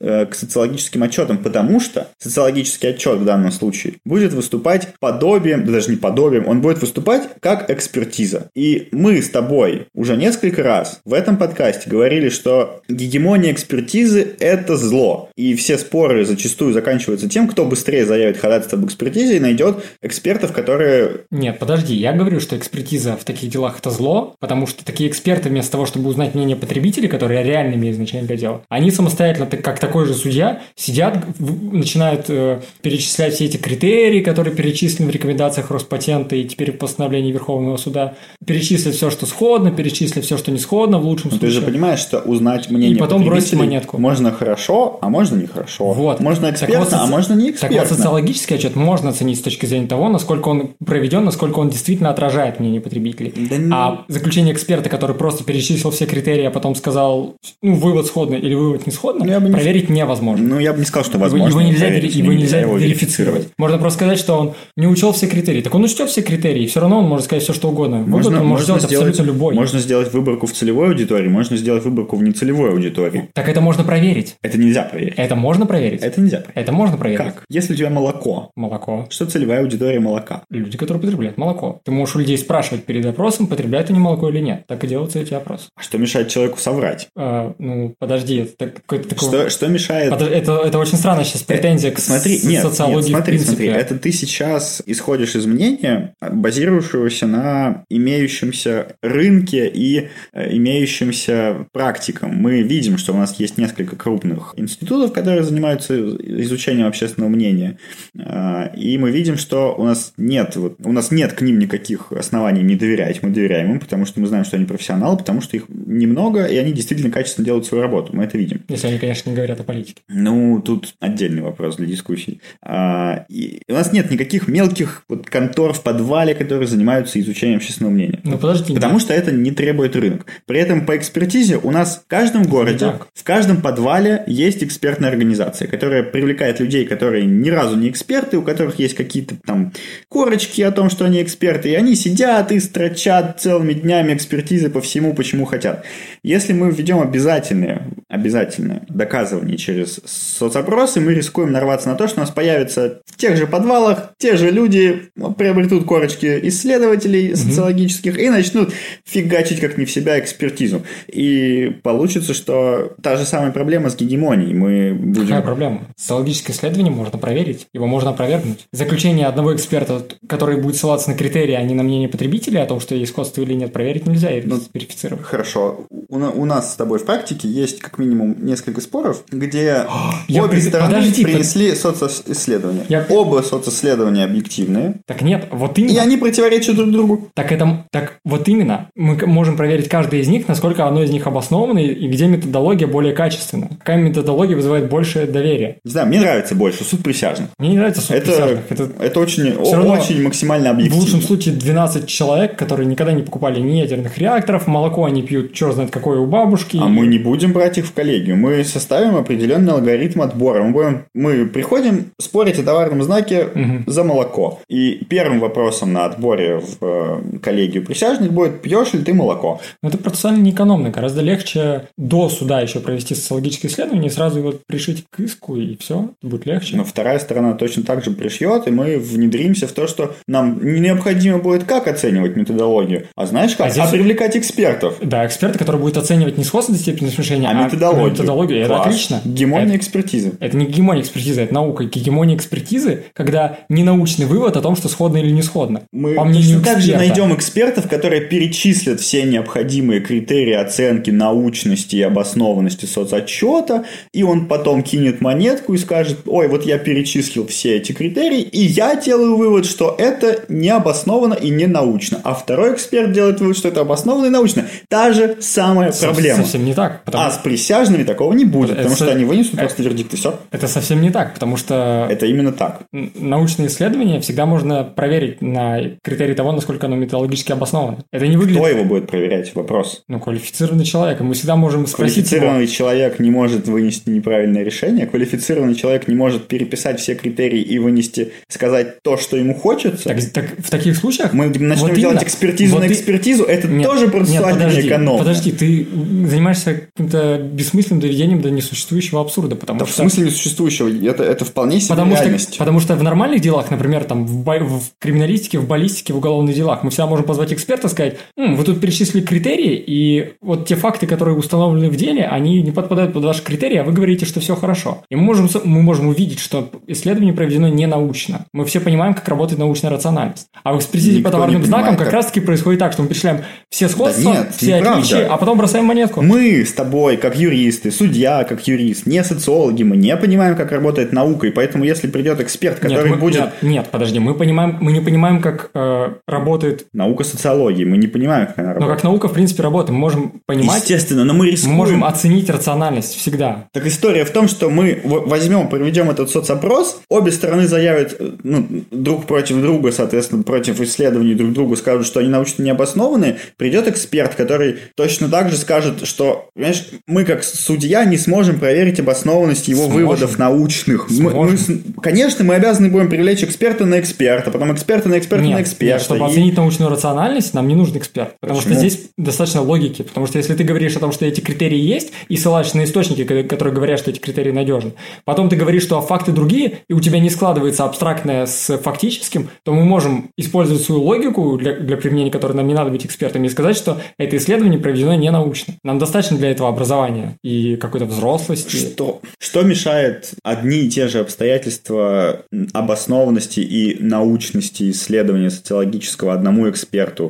[SPEAKER 1] э, к социологическим отчетам, потому что социологический отчет в данном случае будет выступать подобием, да даже не подобием, он будет выступать как экспертиза. И мы с тобой уже несколько раз в этом подкасте говорили, что гегемония экспертизы – это зло. И все споры зачастую заканчиваются тем, кто быстрее заявит ходатайство об экспертизе и найдет экспертов, которые
[SPEAKER 2] нет, подожди, я говорю, что экспертиза в таких делах – это зло, потому что такие эксперты вместо того, чтобы узнать мнение потребителей, которые реально имеют значение для дела, они самостоятельно, как такой же судья, сидят, начинают э, перечислять все эти критерии, которые перечислены в рекомендациях Роспатента и теперь в постановлении Верховного суда, перечислят все, что сходно, перечислят все, что не сходно в лучшем
[SPEAKER 1] Но
[SPEAKER 2] случае.
[SPEAKER 1] Ты же понимаешь, что узнать мнение
[SPEAKER 2] И потом бросить монетку.
[SPEAKER 1] Можно хорошо, а можно нехорошо.
[SPEAKER 2] Вот.
[SPEAKER 1] Можно экспертно, вот, а можно не экспертно.
[SPEAKER 2] Так вот, социологический отчет можно оценить с точки зрения того, насколько он проведен, насколько он действительно отражает мнение потребителей. Да а заключение эксперта, который просто перечислил все критерии, а потом сказал, ну, вывод сходный или вывод не сходный, ну, не проверить невозможно.
[SPEAKER 1] Ну, я бы не сказал, что возможно.
[SPEAKER 2] Его, нельзя, его нельзя его верифицировать. Можно просто сказать, что он не учел все критерии. Так он учтет все критерии, все равно он может сказать все, что угодно. Вывод можно, он может сделать абсолютно любой.
[SPEAKER 1] Можно сделать выборку в целевой аудитории, можно сделать выборку в нецелевой аудитории.
[SPEAKER 2] Так это можно проверить.
[SPEAKER 1] Это нельзя проверить.
[SPEAKER 2] Это можно проверить.
[SPEAKER 1] Это нельзя проверить.
[SPEAKER 2] Это можно проверить. Как?
[SPEAKER 1] Если у тебя молоко.
[SPEAKER 2] Молоко.
[SPEAKER 1] Что целевая аудитория молока?
[SPEAKER 2] Люди, которые потребляют молоко. Ты можешь у людей спрашивать перед опросом, потребляют они молоко или нет. Так и делаются эти опросы.
[SPEAKER 1] А что мешает человеку соврать?
[SPEAKER 2] А, ну, подожди, это какой-то такой...
[SPEAKER 1] Что, что мешает...
[SPEAKER 2] Под... Это, это очень странно сейчас претензия к
[SPEAKER 1] смотри,
[SPEAKER 2] с...
[SPEAKER 1] нет,
[SPEAKER 2] социологии
[SPEAKER 1] нет, смотри, смотри, это ты сейчас исходишь из мнения, базирующегося на имеющемся рынке и э, имеющемся практикам. Мы видим, что у нас есть несколько крупных институтов, которые занимаются изучением общественного мнения, а, и мы видим, что у нас нет, вот, у нас нет к ним никаких оснований не доверять. Мы доверяем им, потому что мы знаем, что они профессионалы, потому что их немного, и они действительно качественно делают свою работу. Мы это видим.
[SPEAKER 2] Если они, конечно, не говорят о политике.
[SPEAKER 1] Ну, тут отдельный вопрос для дискуссий. А, и у нас нет никаких мелких вот контор в подвале, которые занимаются изучением общественного мнения.
[SPEAKER 2] Ну подожди.
[SPEAKER 1] Потому что это не требует рынок. При этом по экспертизе у нас в каждом городе, в каждом подвале есть экспертная организация, которая привлекает людей, которые ни разу не эксперты, у которых есть какие-то там корочки о том, что они эксперты, и они сидят и строчат целыми днями экспертизы по всему, почему хотят. Если мы введем обязательное, обязательное доказывание через соцопросы, мы рискуем нарваться на то, что у нас появится в тех же подвалах те же люди приобретут корочки исследователей социологических и начнут фигачить как не в себя экспертизу. И получится, что та же самая проблема с гегемонией. Мы будем...
[SPEAKER 2] Какая проблема? Социологическое исследование можно проверить, его можно опровергнуть. Заключение одного эксперта, который будет ссылаться на критерии, а не на мнение потребителей о том, что есть сходство или нет, проверить нельзя и ну, верифицировать.
[SPEAKER 1] Хорошо. У, у нас с тобой в практике есть как минимум несколько споров, где *gasps* Я обе при... стороны Подожди, принесли под... социсследования. Я... Оба социсследования объективные.
[SPEAKER 2] Так нет, вот именно.
[SPEAKER 1] И они противоречат друг другу.
[SPEAKER 2] Так это, так вот именно. Мы можем проверить каждый из них, насколько одно из них обосновано и где методология более качественна. Какая методология вызывает большее доверие.
[SPEAKER 1] Не знаю, мне нравится больше суд присяжных.
[SPEAKER 2] Мне не нравится суд
[SPEAKER 1] это,
[SPEAKER 2] присяжных.
[SPEAKER 1] Это, это очень, о, очень максимально объективно.
[SPEAKER 2] В лучшем случае 12 человек, которые никогда не покупали ни ядерных реакторов, молоко они пьют, черт знает какое у бабушки.
[SPEAKER 1] А мы не будем брать их в коллегию. Мы составим определенный алгоритм отбора. Мы, будем, мы приходим спорить о товарном знаке угу. за молоко. И первым вопросом на отборе в э, коллегию присяжных будет, пьешь ли ты молоко?
[SPEAKER 2] Но это процессуально неэкономно. Гораздо легче до суда еще провести социологическое исследование и сразу его пришить к иску, и все, будет легче.
[SPEAKER 1] Но вторая сторона точно так же пришьет, и мы внедримся в то, что нам не необходимо будет как оценивать методологию, а знаешь как? А, здесь... а привлекать экспертов.
[SPEAKER 2] Да, эксперты, которые будут оценивать не сходство степени смешения,
[SPEAKER 1] а, а методологию.
[SPEAKER 2] методологию. Это отлично.
[SPEAKER 1] Гегемония это, экспертизы.
[SPEAKER 2] Это не гегемония экспертизы, это наука. Гегемония экспертизы, когда не научный вывод о том, что сходно или не сходно.
[SPEAKER 1] Мы По мнению также найдем экспертов, которые перечислят все необходимые критерии оценки научности и обоснованности соцотчета, и он потом кинет монетку и скажет, ой, вот я перечислил все эти критерии, и я делаю вывод, что это не обосновано и не научно. А второй эксперт делает вывод, что это обосновано и научно. Та же самая проблема.
[SPEAKER 2] Совсем не так.
[SPEAKER 1] Потому... А с присяжными такого не будет, это потому со... что они вынесут это... просто вердикт и все.
[SPEAKER 2] Это совсем не так, потому что...
[SPEAKER 1] Это именно так.
[SPEAKER 2] Научные исследования всегда можно проверить на критерии того, насколько оно методологически обосновано. Это не выглядит...
[SPEAKER 1] Кто его будет проверять? Вопрос.
[SPEAKER 2] Ну, квалифицированный человек. Мы всегда можем спросить
[SPEAKER 1] Квалифицированный его... человек не может вынести неправильное решение. Квалифицированный человек не может переписать все критерии и вынести, сказать то, что ему хочется.
[SPEAKER 2] Так, так в таких случаях...
[SPEAKER 1] Мы начнем вот делать именно. экспертизу вот на экспертизу. Это нет, тоже процессуально
[SPEAKER 2] нет,
[SPEAKER 1] экономно.
[SPEAKER 2] Подожди, ты занимаешься каким-то бессмысленным доведением до несуществующего абсурда, потому
[SPEAKER 1] да
[SPEAKER 2] что...
[SPEAKER 1] в смысле несуществующего? Это, это вполне себе
[SPEAKER 2] потому
[SPEAKER 1] реальность.
[SPEAKER 2] Что, потому что в нормальных делах, например, там в, в криминалистике, в баллистике, в уголовных делах, мы всегда можем позвать эксперта и сказать, М, вы тут перечислили критерии, и вот те факты, которые установлены в деле, они не подпадают под ваши критерии, а вы говорите, что все хорошо. И мы можем, мы можем увидеть, что исследование проведено не научно. Мы все понимаем, как работает научная рациональность. А в экспертизе по товарным знакам как, как раз-таки происходит так, что мы перечисляем все сходства, да нет, все отличия, а потом бросаем монетку.
[SPEAKER 1] Мы с тобой, как юристы, судья, как юрист, не социологи, мы не понимаем, как работает наука, и поэтому если придет эксперт, который
[SPEAKER 2] нет, мы,
[SPEAKER 1] будет...
[SPEAKER 2] Нет, нет, подожди, мы понимаем, мы не понимаем, как э, работает...
[SPEAKER 1] Наука социологии, мы не понимаем, как она работает.
[SPEAKER 2] Но как наука, в принципе, работает, мы можем понимать...
[SPEAKER 1] Естественно, но мы рискуем...
[SPEAKER 2] Мы можем оценить рациональность всегда.
[SPEAKER 1] Так история в том, что мы возьмем, проведем этот соцопрос, обе стороны заявят ну, друг против друга, соответственно, против исследований друг друга, скажут, что они научно не обоснованы, придет эксперт, который точно так же скажет, что, понимаешь, мы как судья не сможем проверить обоснованность его сможем. выводов научных. Мы, мы, конечно, мы обязаны будем привлечь эксперта на эксперта, потом эксперта на эксперта
[SPEAKER 2] нет,
[SPEAKER 1] на эксперта.
[SPEAKER 2] Нет, чтобы и... оценить научную рациональность, нам не нужен эксперт. Потому Почему? что здесь достаточно логики. Потому что если ты говоришь о том, что эти критерии есть, и ссылаешься на источники, которые говорят, что эти критерии надежны, потом ты говоришь, что факты другие, и у тебя не складывается абстрактное с фактическим, то мы можем использовать свою логику для, для применения, которой нам не надо быть экспертами, и сказать, что это исследование проведено не научно. Нам достаточно для этого образования и какой-то взрослости.
[SPEAKER 1] Что, что мешает одни и те же обстоятельства обоснованности и научности исследования социологического одному эксперту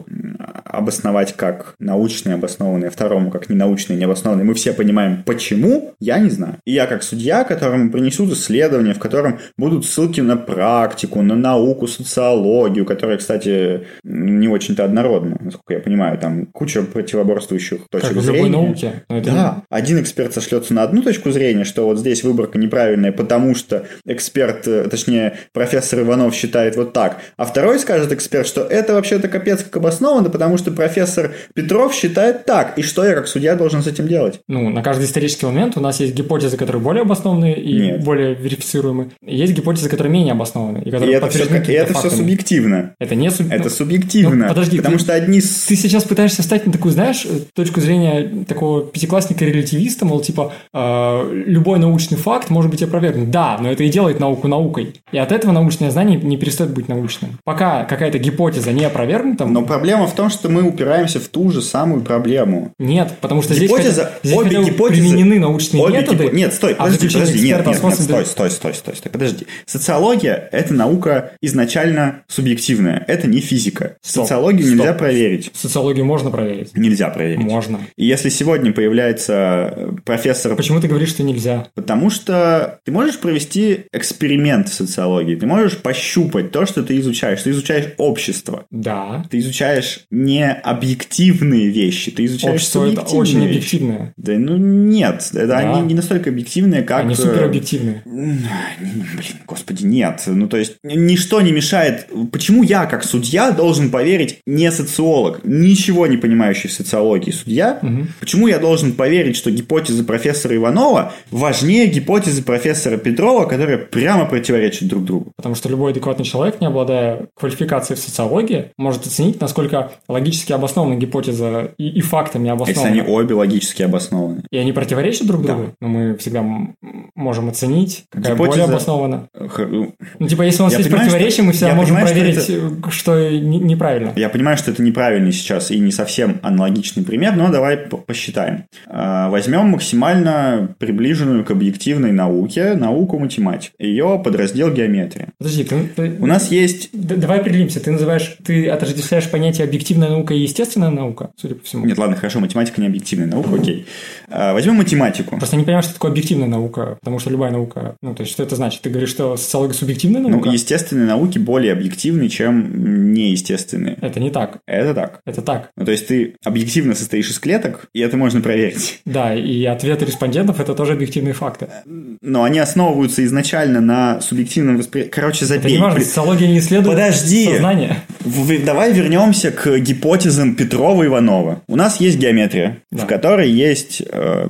[SPEAKER 1] обосновать как научные обоснованные, второму как ненаучные необоснованные. Мы все понимаем, почему, я не знаю. И я как судья, которому принесут исследования, в котором будут ссылки на практику, на науку, социологию, которая, кстати, не очень-то однородна, насколько я понимаю. Там куча противоборствующих точек
[SPEAKER 2] как
[SPEAKER 1] зрения.
[SPEAKER 2] в любой науке.
[SPEAKER 1] Это... Да. один эксперт сошлется на одну точку зрения, что вот здесь выборка неправильная, потому что эксперт, э, точнее, профессор Иванов считает вот так, а второй скажет эксперт, что это вообще-то капец как обосновано, потому что профессор Петров считает так, и что я как судья должен с этим делать?
[SPEAKER 2] Ну, на каждый исторический момент у нас есть гипотезы, которые более обоснованные и Нет. более верифицируемые. есть гипотезы, которые менее обоснованы.
[SPEAKER 1] И, которые и это, все, и это все субъективно.
[SPEAKER 2] Это не
[SPEAKER 1] суб... Это субъективно. Ну,
[SPEAKER 2] подожди,
[SPEAKER 1] потому
[SPEAKER 2] ты,
[SPEAKER 1] что одни...
[SPEAKER 2] Ты сейчас пытаешься встать на такую, знаешь, точку зрения такого пятиклассника-релятивиста, мол, типа, э, любой научный факт может быть опровергнут. Да, но это и делает науку наукой. И от этого научное знание не перестает быть научным. Пока какая-то гипотеза не опровергнута...
[SPEAKER 1] Но проблема в том, что мы упираемся в ту же самую проблему.
[SPEAKER 2] Нет, потому что
[SPEAKER 1] гипотеза,
[SPEAKER 2] здесь,
[SPEAKER 1] обе
[SPEAKER 2] здесь
[SPEAKER 1] гипотезы,
[SPEAKER 2] применены научные
[SPEAKER 1] обе
[SPEAKER 2] методы.
[SPEAKER 1] Гипо... Нет, стой,
[SPEAKER 2] а
[SPEAKER 1] подожди, подожди, нет, нет, нет,
[SPEAKER 2] стой,
[SPEAKER 1] стой, стой, стой, стой, подожди. Социология – это наука изначально субъективная, это не физика.
[SPEAKER 2] Стоп,
[SPEAKER 1] Социологию
[SPEAKER 2] стоп.
[SPEAKER 1] нельзя проверить.
[SPEAKER 2] Социологию можно проверить.
[SPEAKER 1] Нельзя проверить.
[SPEAKER 2] Можно.
[SPEAKER 1] И если сегодня появляется профессор...
[SPEAKER 2] Почему ты говоришь, что нельзя?
[SPEAKER 1] Потому что ты можешь провести эксперимент в социологии, ты можешь пощупать то, что ты изучаешь. Ты изучаешь общество.
[SPEAKER 2] Да.
[SPEAKER 1] Ты изучаешь не объективные вещи, ты изучаешь
[SPEAKER 2] Общество это очень объективное.
[SPEAKER 1] Да, ну нет, это
[SPEAKER 2] Да.
[SPEAKER 1] они не настолько объективные, как...
[SPEAKER 2] Они
[SPEAKER 1] э,
[SPEAKER 2] суперобъективные.
[SPEAKER 1] Блин, господи, нет. Ну, то есть, ничто не мешает. Почему я, как судья, должен поверить не социолог, ничего не понимающий в социологии судья?
[SPEAKER 2] Мгм.
[SPEAKER 1] Почему я должен поверить, что гипотезы профессора Иванова важнее гипотезы профессора Петрова, которые прямо противоречат друг другу?
[SPEAKER 2] Потому что любой адекватный человек, не обладая квалификацией в социологии, может оценить, насколько логически обоснована гипотеза и, и фактами
[SPEAKER 1] Если
[SPEAKER 2] обоснована.
[SPEAKER 1] они обе логически обоснованы.
[SPEAKER 2] И они противоречат друг
[SPEAKER 1] Да.
[SPEAKER 2] другу, но мы всегда можем оценить, какая
[SPEAKER 1] Гипотеза-
[SPEAKER 2] более обоснована.
[SPEAKER 1] Х- ну,
[SPEAKER 2] Ну, типа, если у нас
[SPEAKER 1] Я
[SPEAKER 2] есть
[SPEAKER 1] понимаю,
[SPEAKER 2] противоречие,
[SPEAKER 1] что-
[SPEAKER 2] мы всегда
[SPEAKER 1] я
[SPEAKER 2] можем
[SPEAKER 1] понимаю, что
[SPEAKER 2] проверить, что, не- неправильно.
[SPEAKER 1] Я понимаю, что это неправильный сейчас и не совсем аналогичный пример, но давай по- посчитаем. А, Возьмем максимально приближенную к объективной науке науку математик. Ее подраздел геометрия.
[SPEAKER 2] Подожди, ты, ты-
[SPEAKER 1] У нас есть...
[SPEAKER 2] Давай определимся. Ты называешь, ты отождествляешь понятие объективная наука и естественная наука, судя по всему.
[SPEAKER 1] Нет, ладно, хорошо, математика не объективная наука, окей. А, Возьмем математику.
[SPEAKER 2] Просто не понимаю, что такое объективная наука, потому что любая наука, ну, то есть, что это значит? Ты говоришь, что социология субъективная наука?
[SPEAKER 1] Ну, естественные науки более объективны, чем неестественные.
[SPEAKER 2] Это не так.
[SPEAKER 1] Это так.
[SPEAKER 2] Это так.
[SPEAKER 1] Ну, то есть ты объективно состоишь из клеток, и это можно проверить. *laughs*
[SPEAKER 2] Да, и ответы респондентов – это тоже объективные факты.
[SPEAKER 1] Но они основываются изначально на субъективном восприятии. Короче,
[SPEAKER 2] Это
[SPEAKER 1] забей.
[SPEAKER 2] не важно, социология не исследует
[SPEAKER 1] Подожди.
[SPEAKER 2] сознание.
[SPEAKER 1] Давай вернемся к гипотезам Петрова и Иванова. У нас есть геометрия,
[SPEAKER 2] Да.
[SPEAKER 1] в которой есть э,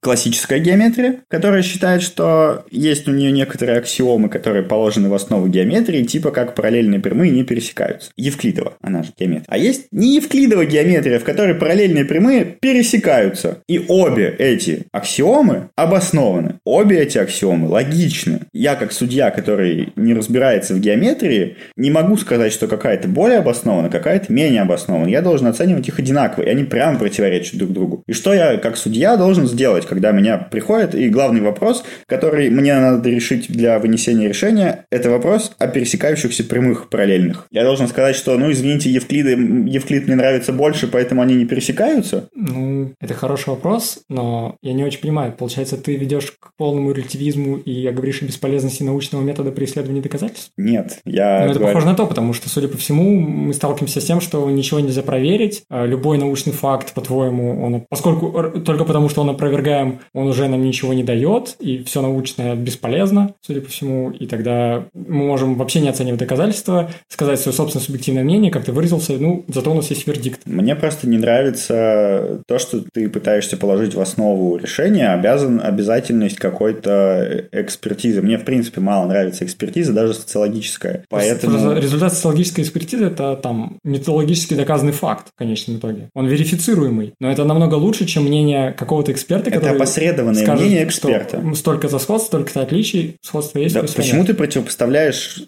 [SPEAKER 1] классическая геометрия, которая считает, что есть у нее некоторые аксиомы, которые положены в основу геометрии, типа как параллельные прямые не пересекаются. Евклидова, она же геометрия. А есть не Евклидова геометрия, в которой параллельные прямые пересекаются. И обе эти аксиомы обоснованы. Обе эти аксиомы логичны. Я, как судья, который не разбирается в геометрии, не могу сказать, что какая-то более обоснована, какая-то менее обоснована. Я должен оценивать их одинаково, и они прямо противоречат друг другу. И что я, как судья, должен сделать, когда меня приходит, и главный вопрос, который мне надо решить для вынесения решения, это вопрос о пересекающихся прямых параллельных. Я должен сказать, что, ну, извините, Евклиды, Евклид мне нравится больше, поэтому они не пересекаются?
[SPEAKER 2] Ну, это хороший вопрос, но я не очень понимаю. Получается, ты ведешь к полному релятивизму и говоришь о бесполезности научного метода при исследовании доказательств?
[SPEAKER 1] Нет, я
[SPEAKER 2] Ну, это
[SPEAKER 1] говорю-
[SPEAKER 2] похоже на то, потому что, судя по всему, мы сталкиваемся с тем, что ничего нельзя проверить. А Любой научный факт, по-твоему, он, поскольку только потому, что он опровергаем, он уже нам ничего не дает, и все научное бесполезно, судя по всему, и тогда мы можем вообще не оценивать доказательства, сказать свое собственное субъективное мнение, как ты выразился, ну, зато у нас есть вердикт.
[SPEAKER 1] Мне просто не нравится то, что ты пытаешься положить в основу решения, обязан обязательность какой-то экспертизы. Мне, в принципе, мало нравится экспертиза, даже социологическая. Поэтому...
[SPEAKER 2] Результат социологической экспертизы – это там методологически доказанный факт в конечном итоге. Он верифицируемый, но это намного лучше, чем мнение какого-то эксперта,
[SPEAKER 1] Это
[SPEAKER 2] который
[SPEAKER 1] опосредованное
[SPEAKER 2] скажет,
[SPEAKER 1] мнение эксперта.
[SPEAKER 2] столько-то сходств, столько-то отличий, сходство есть,
[SPEAKER 1] Да, почему
[SPEAKER 2] нет.
[SPEAKER 1] ты противопоставляешь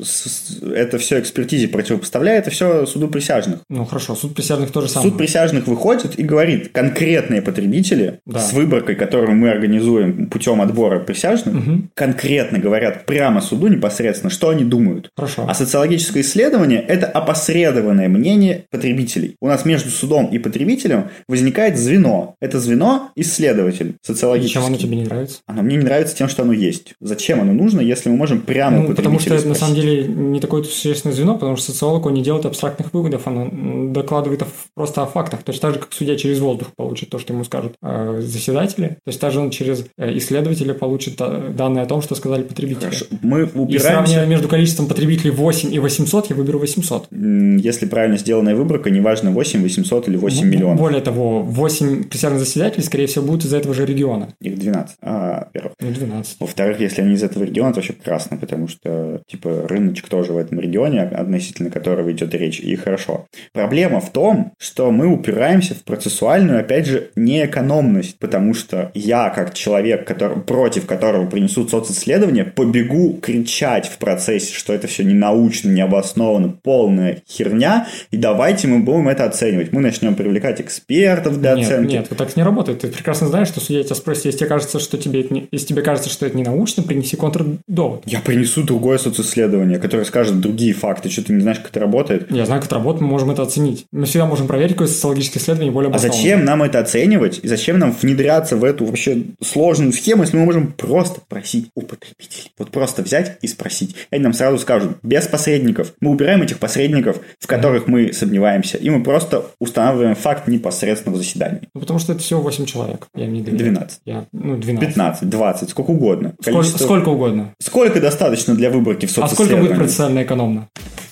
[SPEAKER 1] это все экспертизе, противопоставляя это все суду присяжных?
[SPEAKER 2] Ну хорошо, суд присяжных тоже самое.
[SPEAKER 1] Суд присяжных выходит и говорит, конкретные потребители
[SPEAKER 2] Да.
[SPEAKER 1] с выборкой, которую мы организуем путем отбора присяжных,
[SPEAKER 2] Мгм.
[SPEAKER 1] конкретно говорят, говорят прямо суду непосредственно, что они думают.
[SPEAKER 2] Хорошо.
[SPEAKER 1] А социологическое исследование – это опосредованное мнение потребителей. У нас между судом и потребителем возникает звено. Это звено – исследователь социологический.
[SPEAKER 2] Чем оно тебе не нравится?
[SPEAKER 1] Оно мне не нравится тем, что оно есть. Зачем оно нужно, если мы можем прямо
[SPEAKER 2] Ну, потому что это на самом деле не такое существенное звено, потому что социолог, он не делает абстрактных выводов, он докладывает просто о фактах. Точно так же, как судья через воздух получит то, что ему скажут э, заседатели. То есть также он через э, исследователя получит э, данные о том, что сказали потребители.
[SPEAKER 1] Хорошо. Мы
[SPEAKER 2] И
[SPEAKER 1] упираемся...
[SPEAKER 2] сравнивая между количеством потребителей 8 и 800, я выберу 800.
[SPEAKER 1] М, Если правильно сделанная выборка, неважно 8, 800 или 8
[SPEAKER 2] Б-
[SPEAKER 1] миллионов.
[SPEAKER 2] Более того, 8 присяжных заседателей, скорее всего, будут из этого же региона.
[SPEAKER 1] Их 12. А, во-первых.
[SPEAKER 2] Ну, 12.
[SPEAKER 1] Во-вторых, если они из этого региона, то вообще прекрасно, потому что, типа, рыночек тоже в этом регионе, относительно которого идет речь, и хорошо. Проблема в том, что мы упираемся в процессуальную, опять же, неэкономность, потому что я, как человек, который, против которого принесут социсследование, побегу кричать в процессе, что это все не научно, не обосновано, полная херня, и давайте мы будем это оценивать. Мы начнем привлекать экспертов для
[SPEAKER 2] Нет,
[SPEAKER 1] оценки.
[SPEAKER 2] нет, вот так не работает. Ты прекрасно знаешь, что судья тебя спросит, если тебе кажется, что тебе это не, если тебе кажется, что это не научно, принеси контрдовод.
[SPEAKER 1] Я принесу другое социсследование, которое скажет другие факты. Что ты не знаешь, как это работает?
[SPEAKER 2] Я знаю, как это работает, мы можем это оценить. Мы всегда можем проверить какое социологическое исследование более
[SPEAKER 1] А зачем нам это оценивать? И зачем нам внедряться в эту вообще сложную схему, если мы можем просто просить у потребителей? Вот просто взять и спросить. И они нам сразу скажут, без посредников. Мы убираем этих посредников, в которых мы сомневаемся, и мы просто устанавливаем факт непосредственно в заседании.
[SPEAKER 2] Ну, потому что это всего 8 человек. Я не доверяю.
[SPEAKER 1] 12.
[SPEAKER 2] Я, ну, 12.
[SPEAKER 1] 15, 20, сколько угодно.
[SPEAKER 2] Сколько,
[SPEAKER 1] Количество-
[SPEAKER 2] сколько угодно.
[SPEAKER 1] Сколько достаточно для выборки в
[SPEAKER 2] А сколько будет процессуально экономно?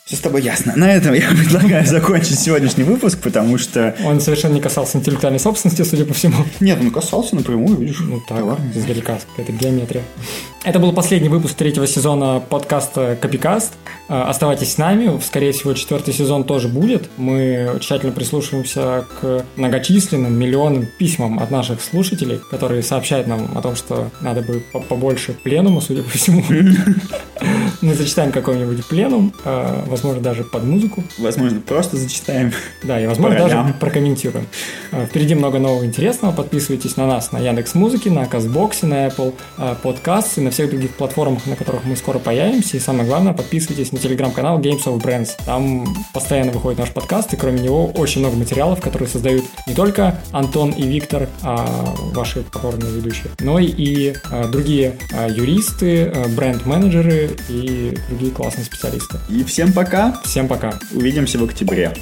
[SPEAKER 1] Все с тобой ясно. На этом я *laughs* предлагаю закончить сегодняшний выпуск, потому что...
[SPEAKER 2] Он совершенно не касался интеллектуальной собственности, судя по всему.
[SPEAKER 1] Нет, он касался напрямую, видишь.
[SPEAKER 2] Ну так,
[SPEAKER 1] ладно.
[SPEAKER 2] издалека, какая-то геометрия. Это был последний выпуск третьего сезона подкаста Копикаст. Э, Оставайтесь с нами, скорее всего, четвертый сезон тоже будет. Мы тщательно прислушиваемся к многочисленным миллионным письмам от наших слушателей, которые сообщают нам о том, что надо бы по- побольше пленума, судя по всему. *laughs* Мы зачитаем какой-нибудь пленум, э, возможно, даже под музыку.
[SPEAKER 1] Возможно, просто зачитаем.
[SPEAKER 2] Да, и возможно даже прокомментируем. Э, Впереди много нового интересного. Подписывайтесь на нас на Яндекс Музыке, на Казбоксе, на Apple э, Podcasts и на всех других платформах, на которых мы скоро появимся. И самое главное, подписывайтесь на телеграм-канал Games of Brands. Там постоянно выходит наш подкаст, и кроме него очень много материалов, которые создают не только Антон и Виктор, а ваши покорные ведущие, но и э, другие юристы, бренд-менеджеры и другие классные специалисты.
[SPEAKER 1] И всем пока.
[SPEAKER 2] Всем пока.
[SPEAKER 1] Увидимся в октябре.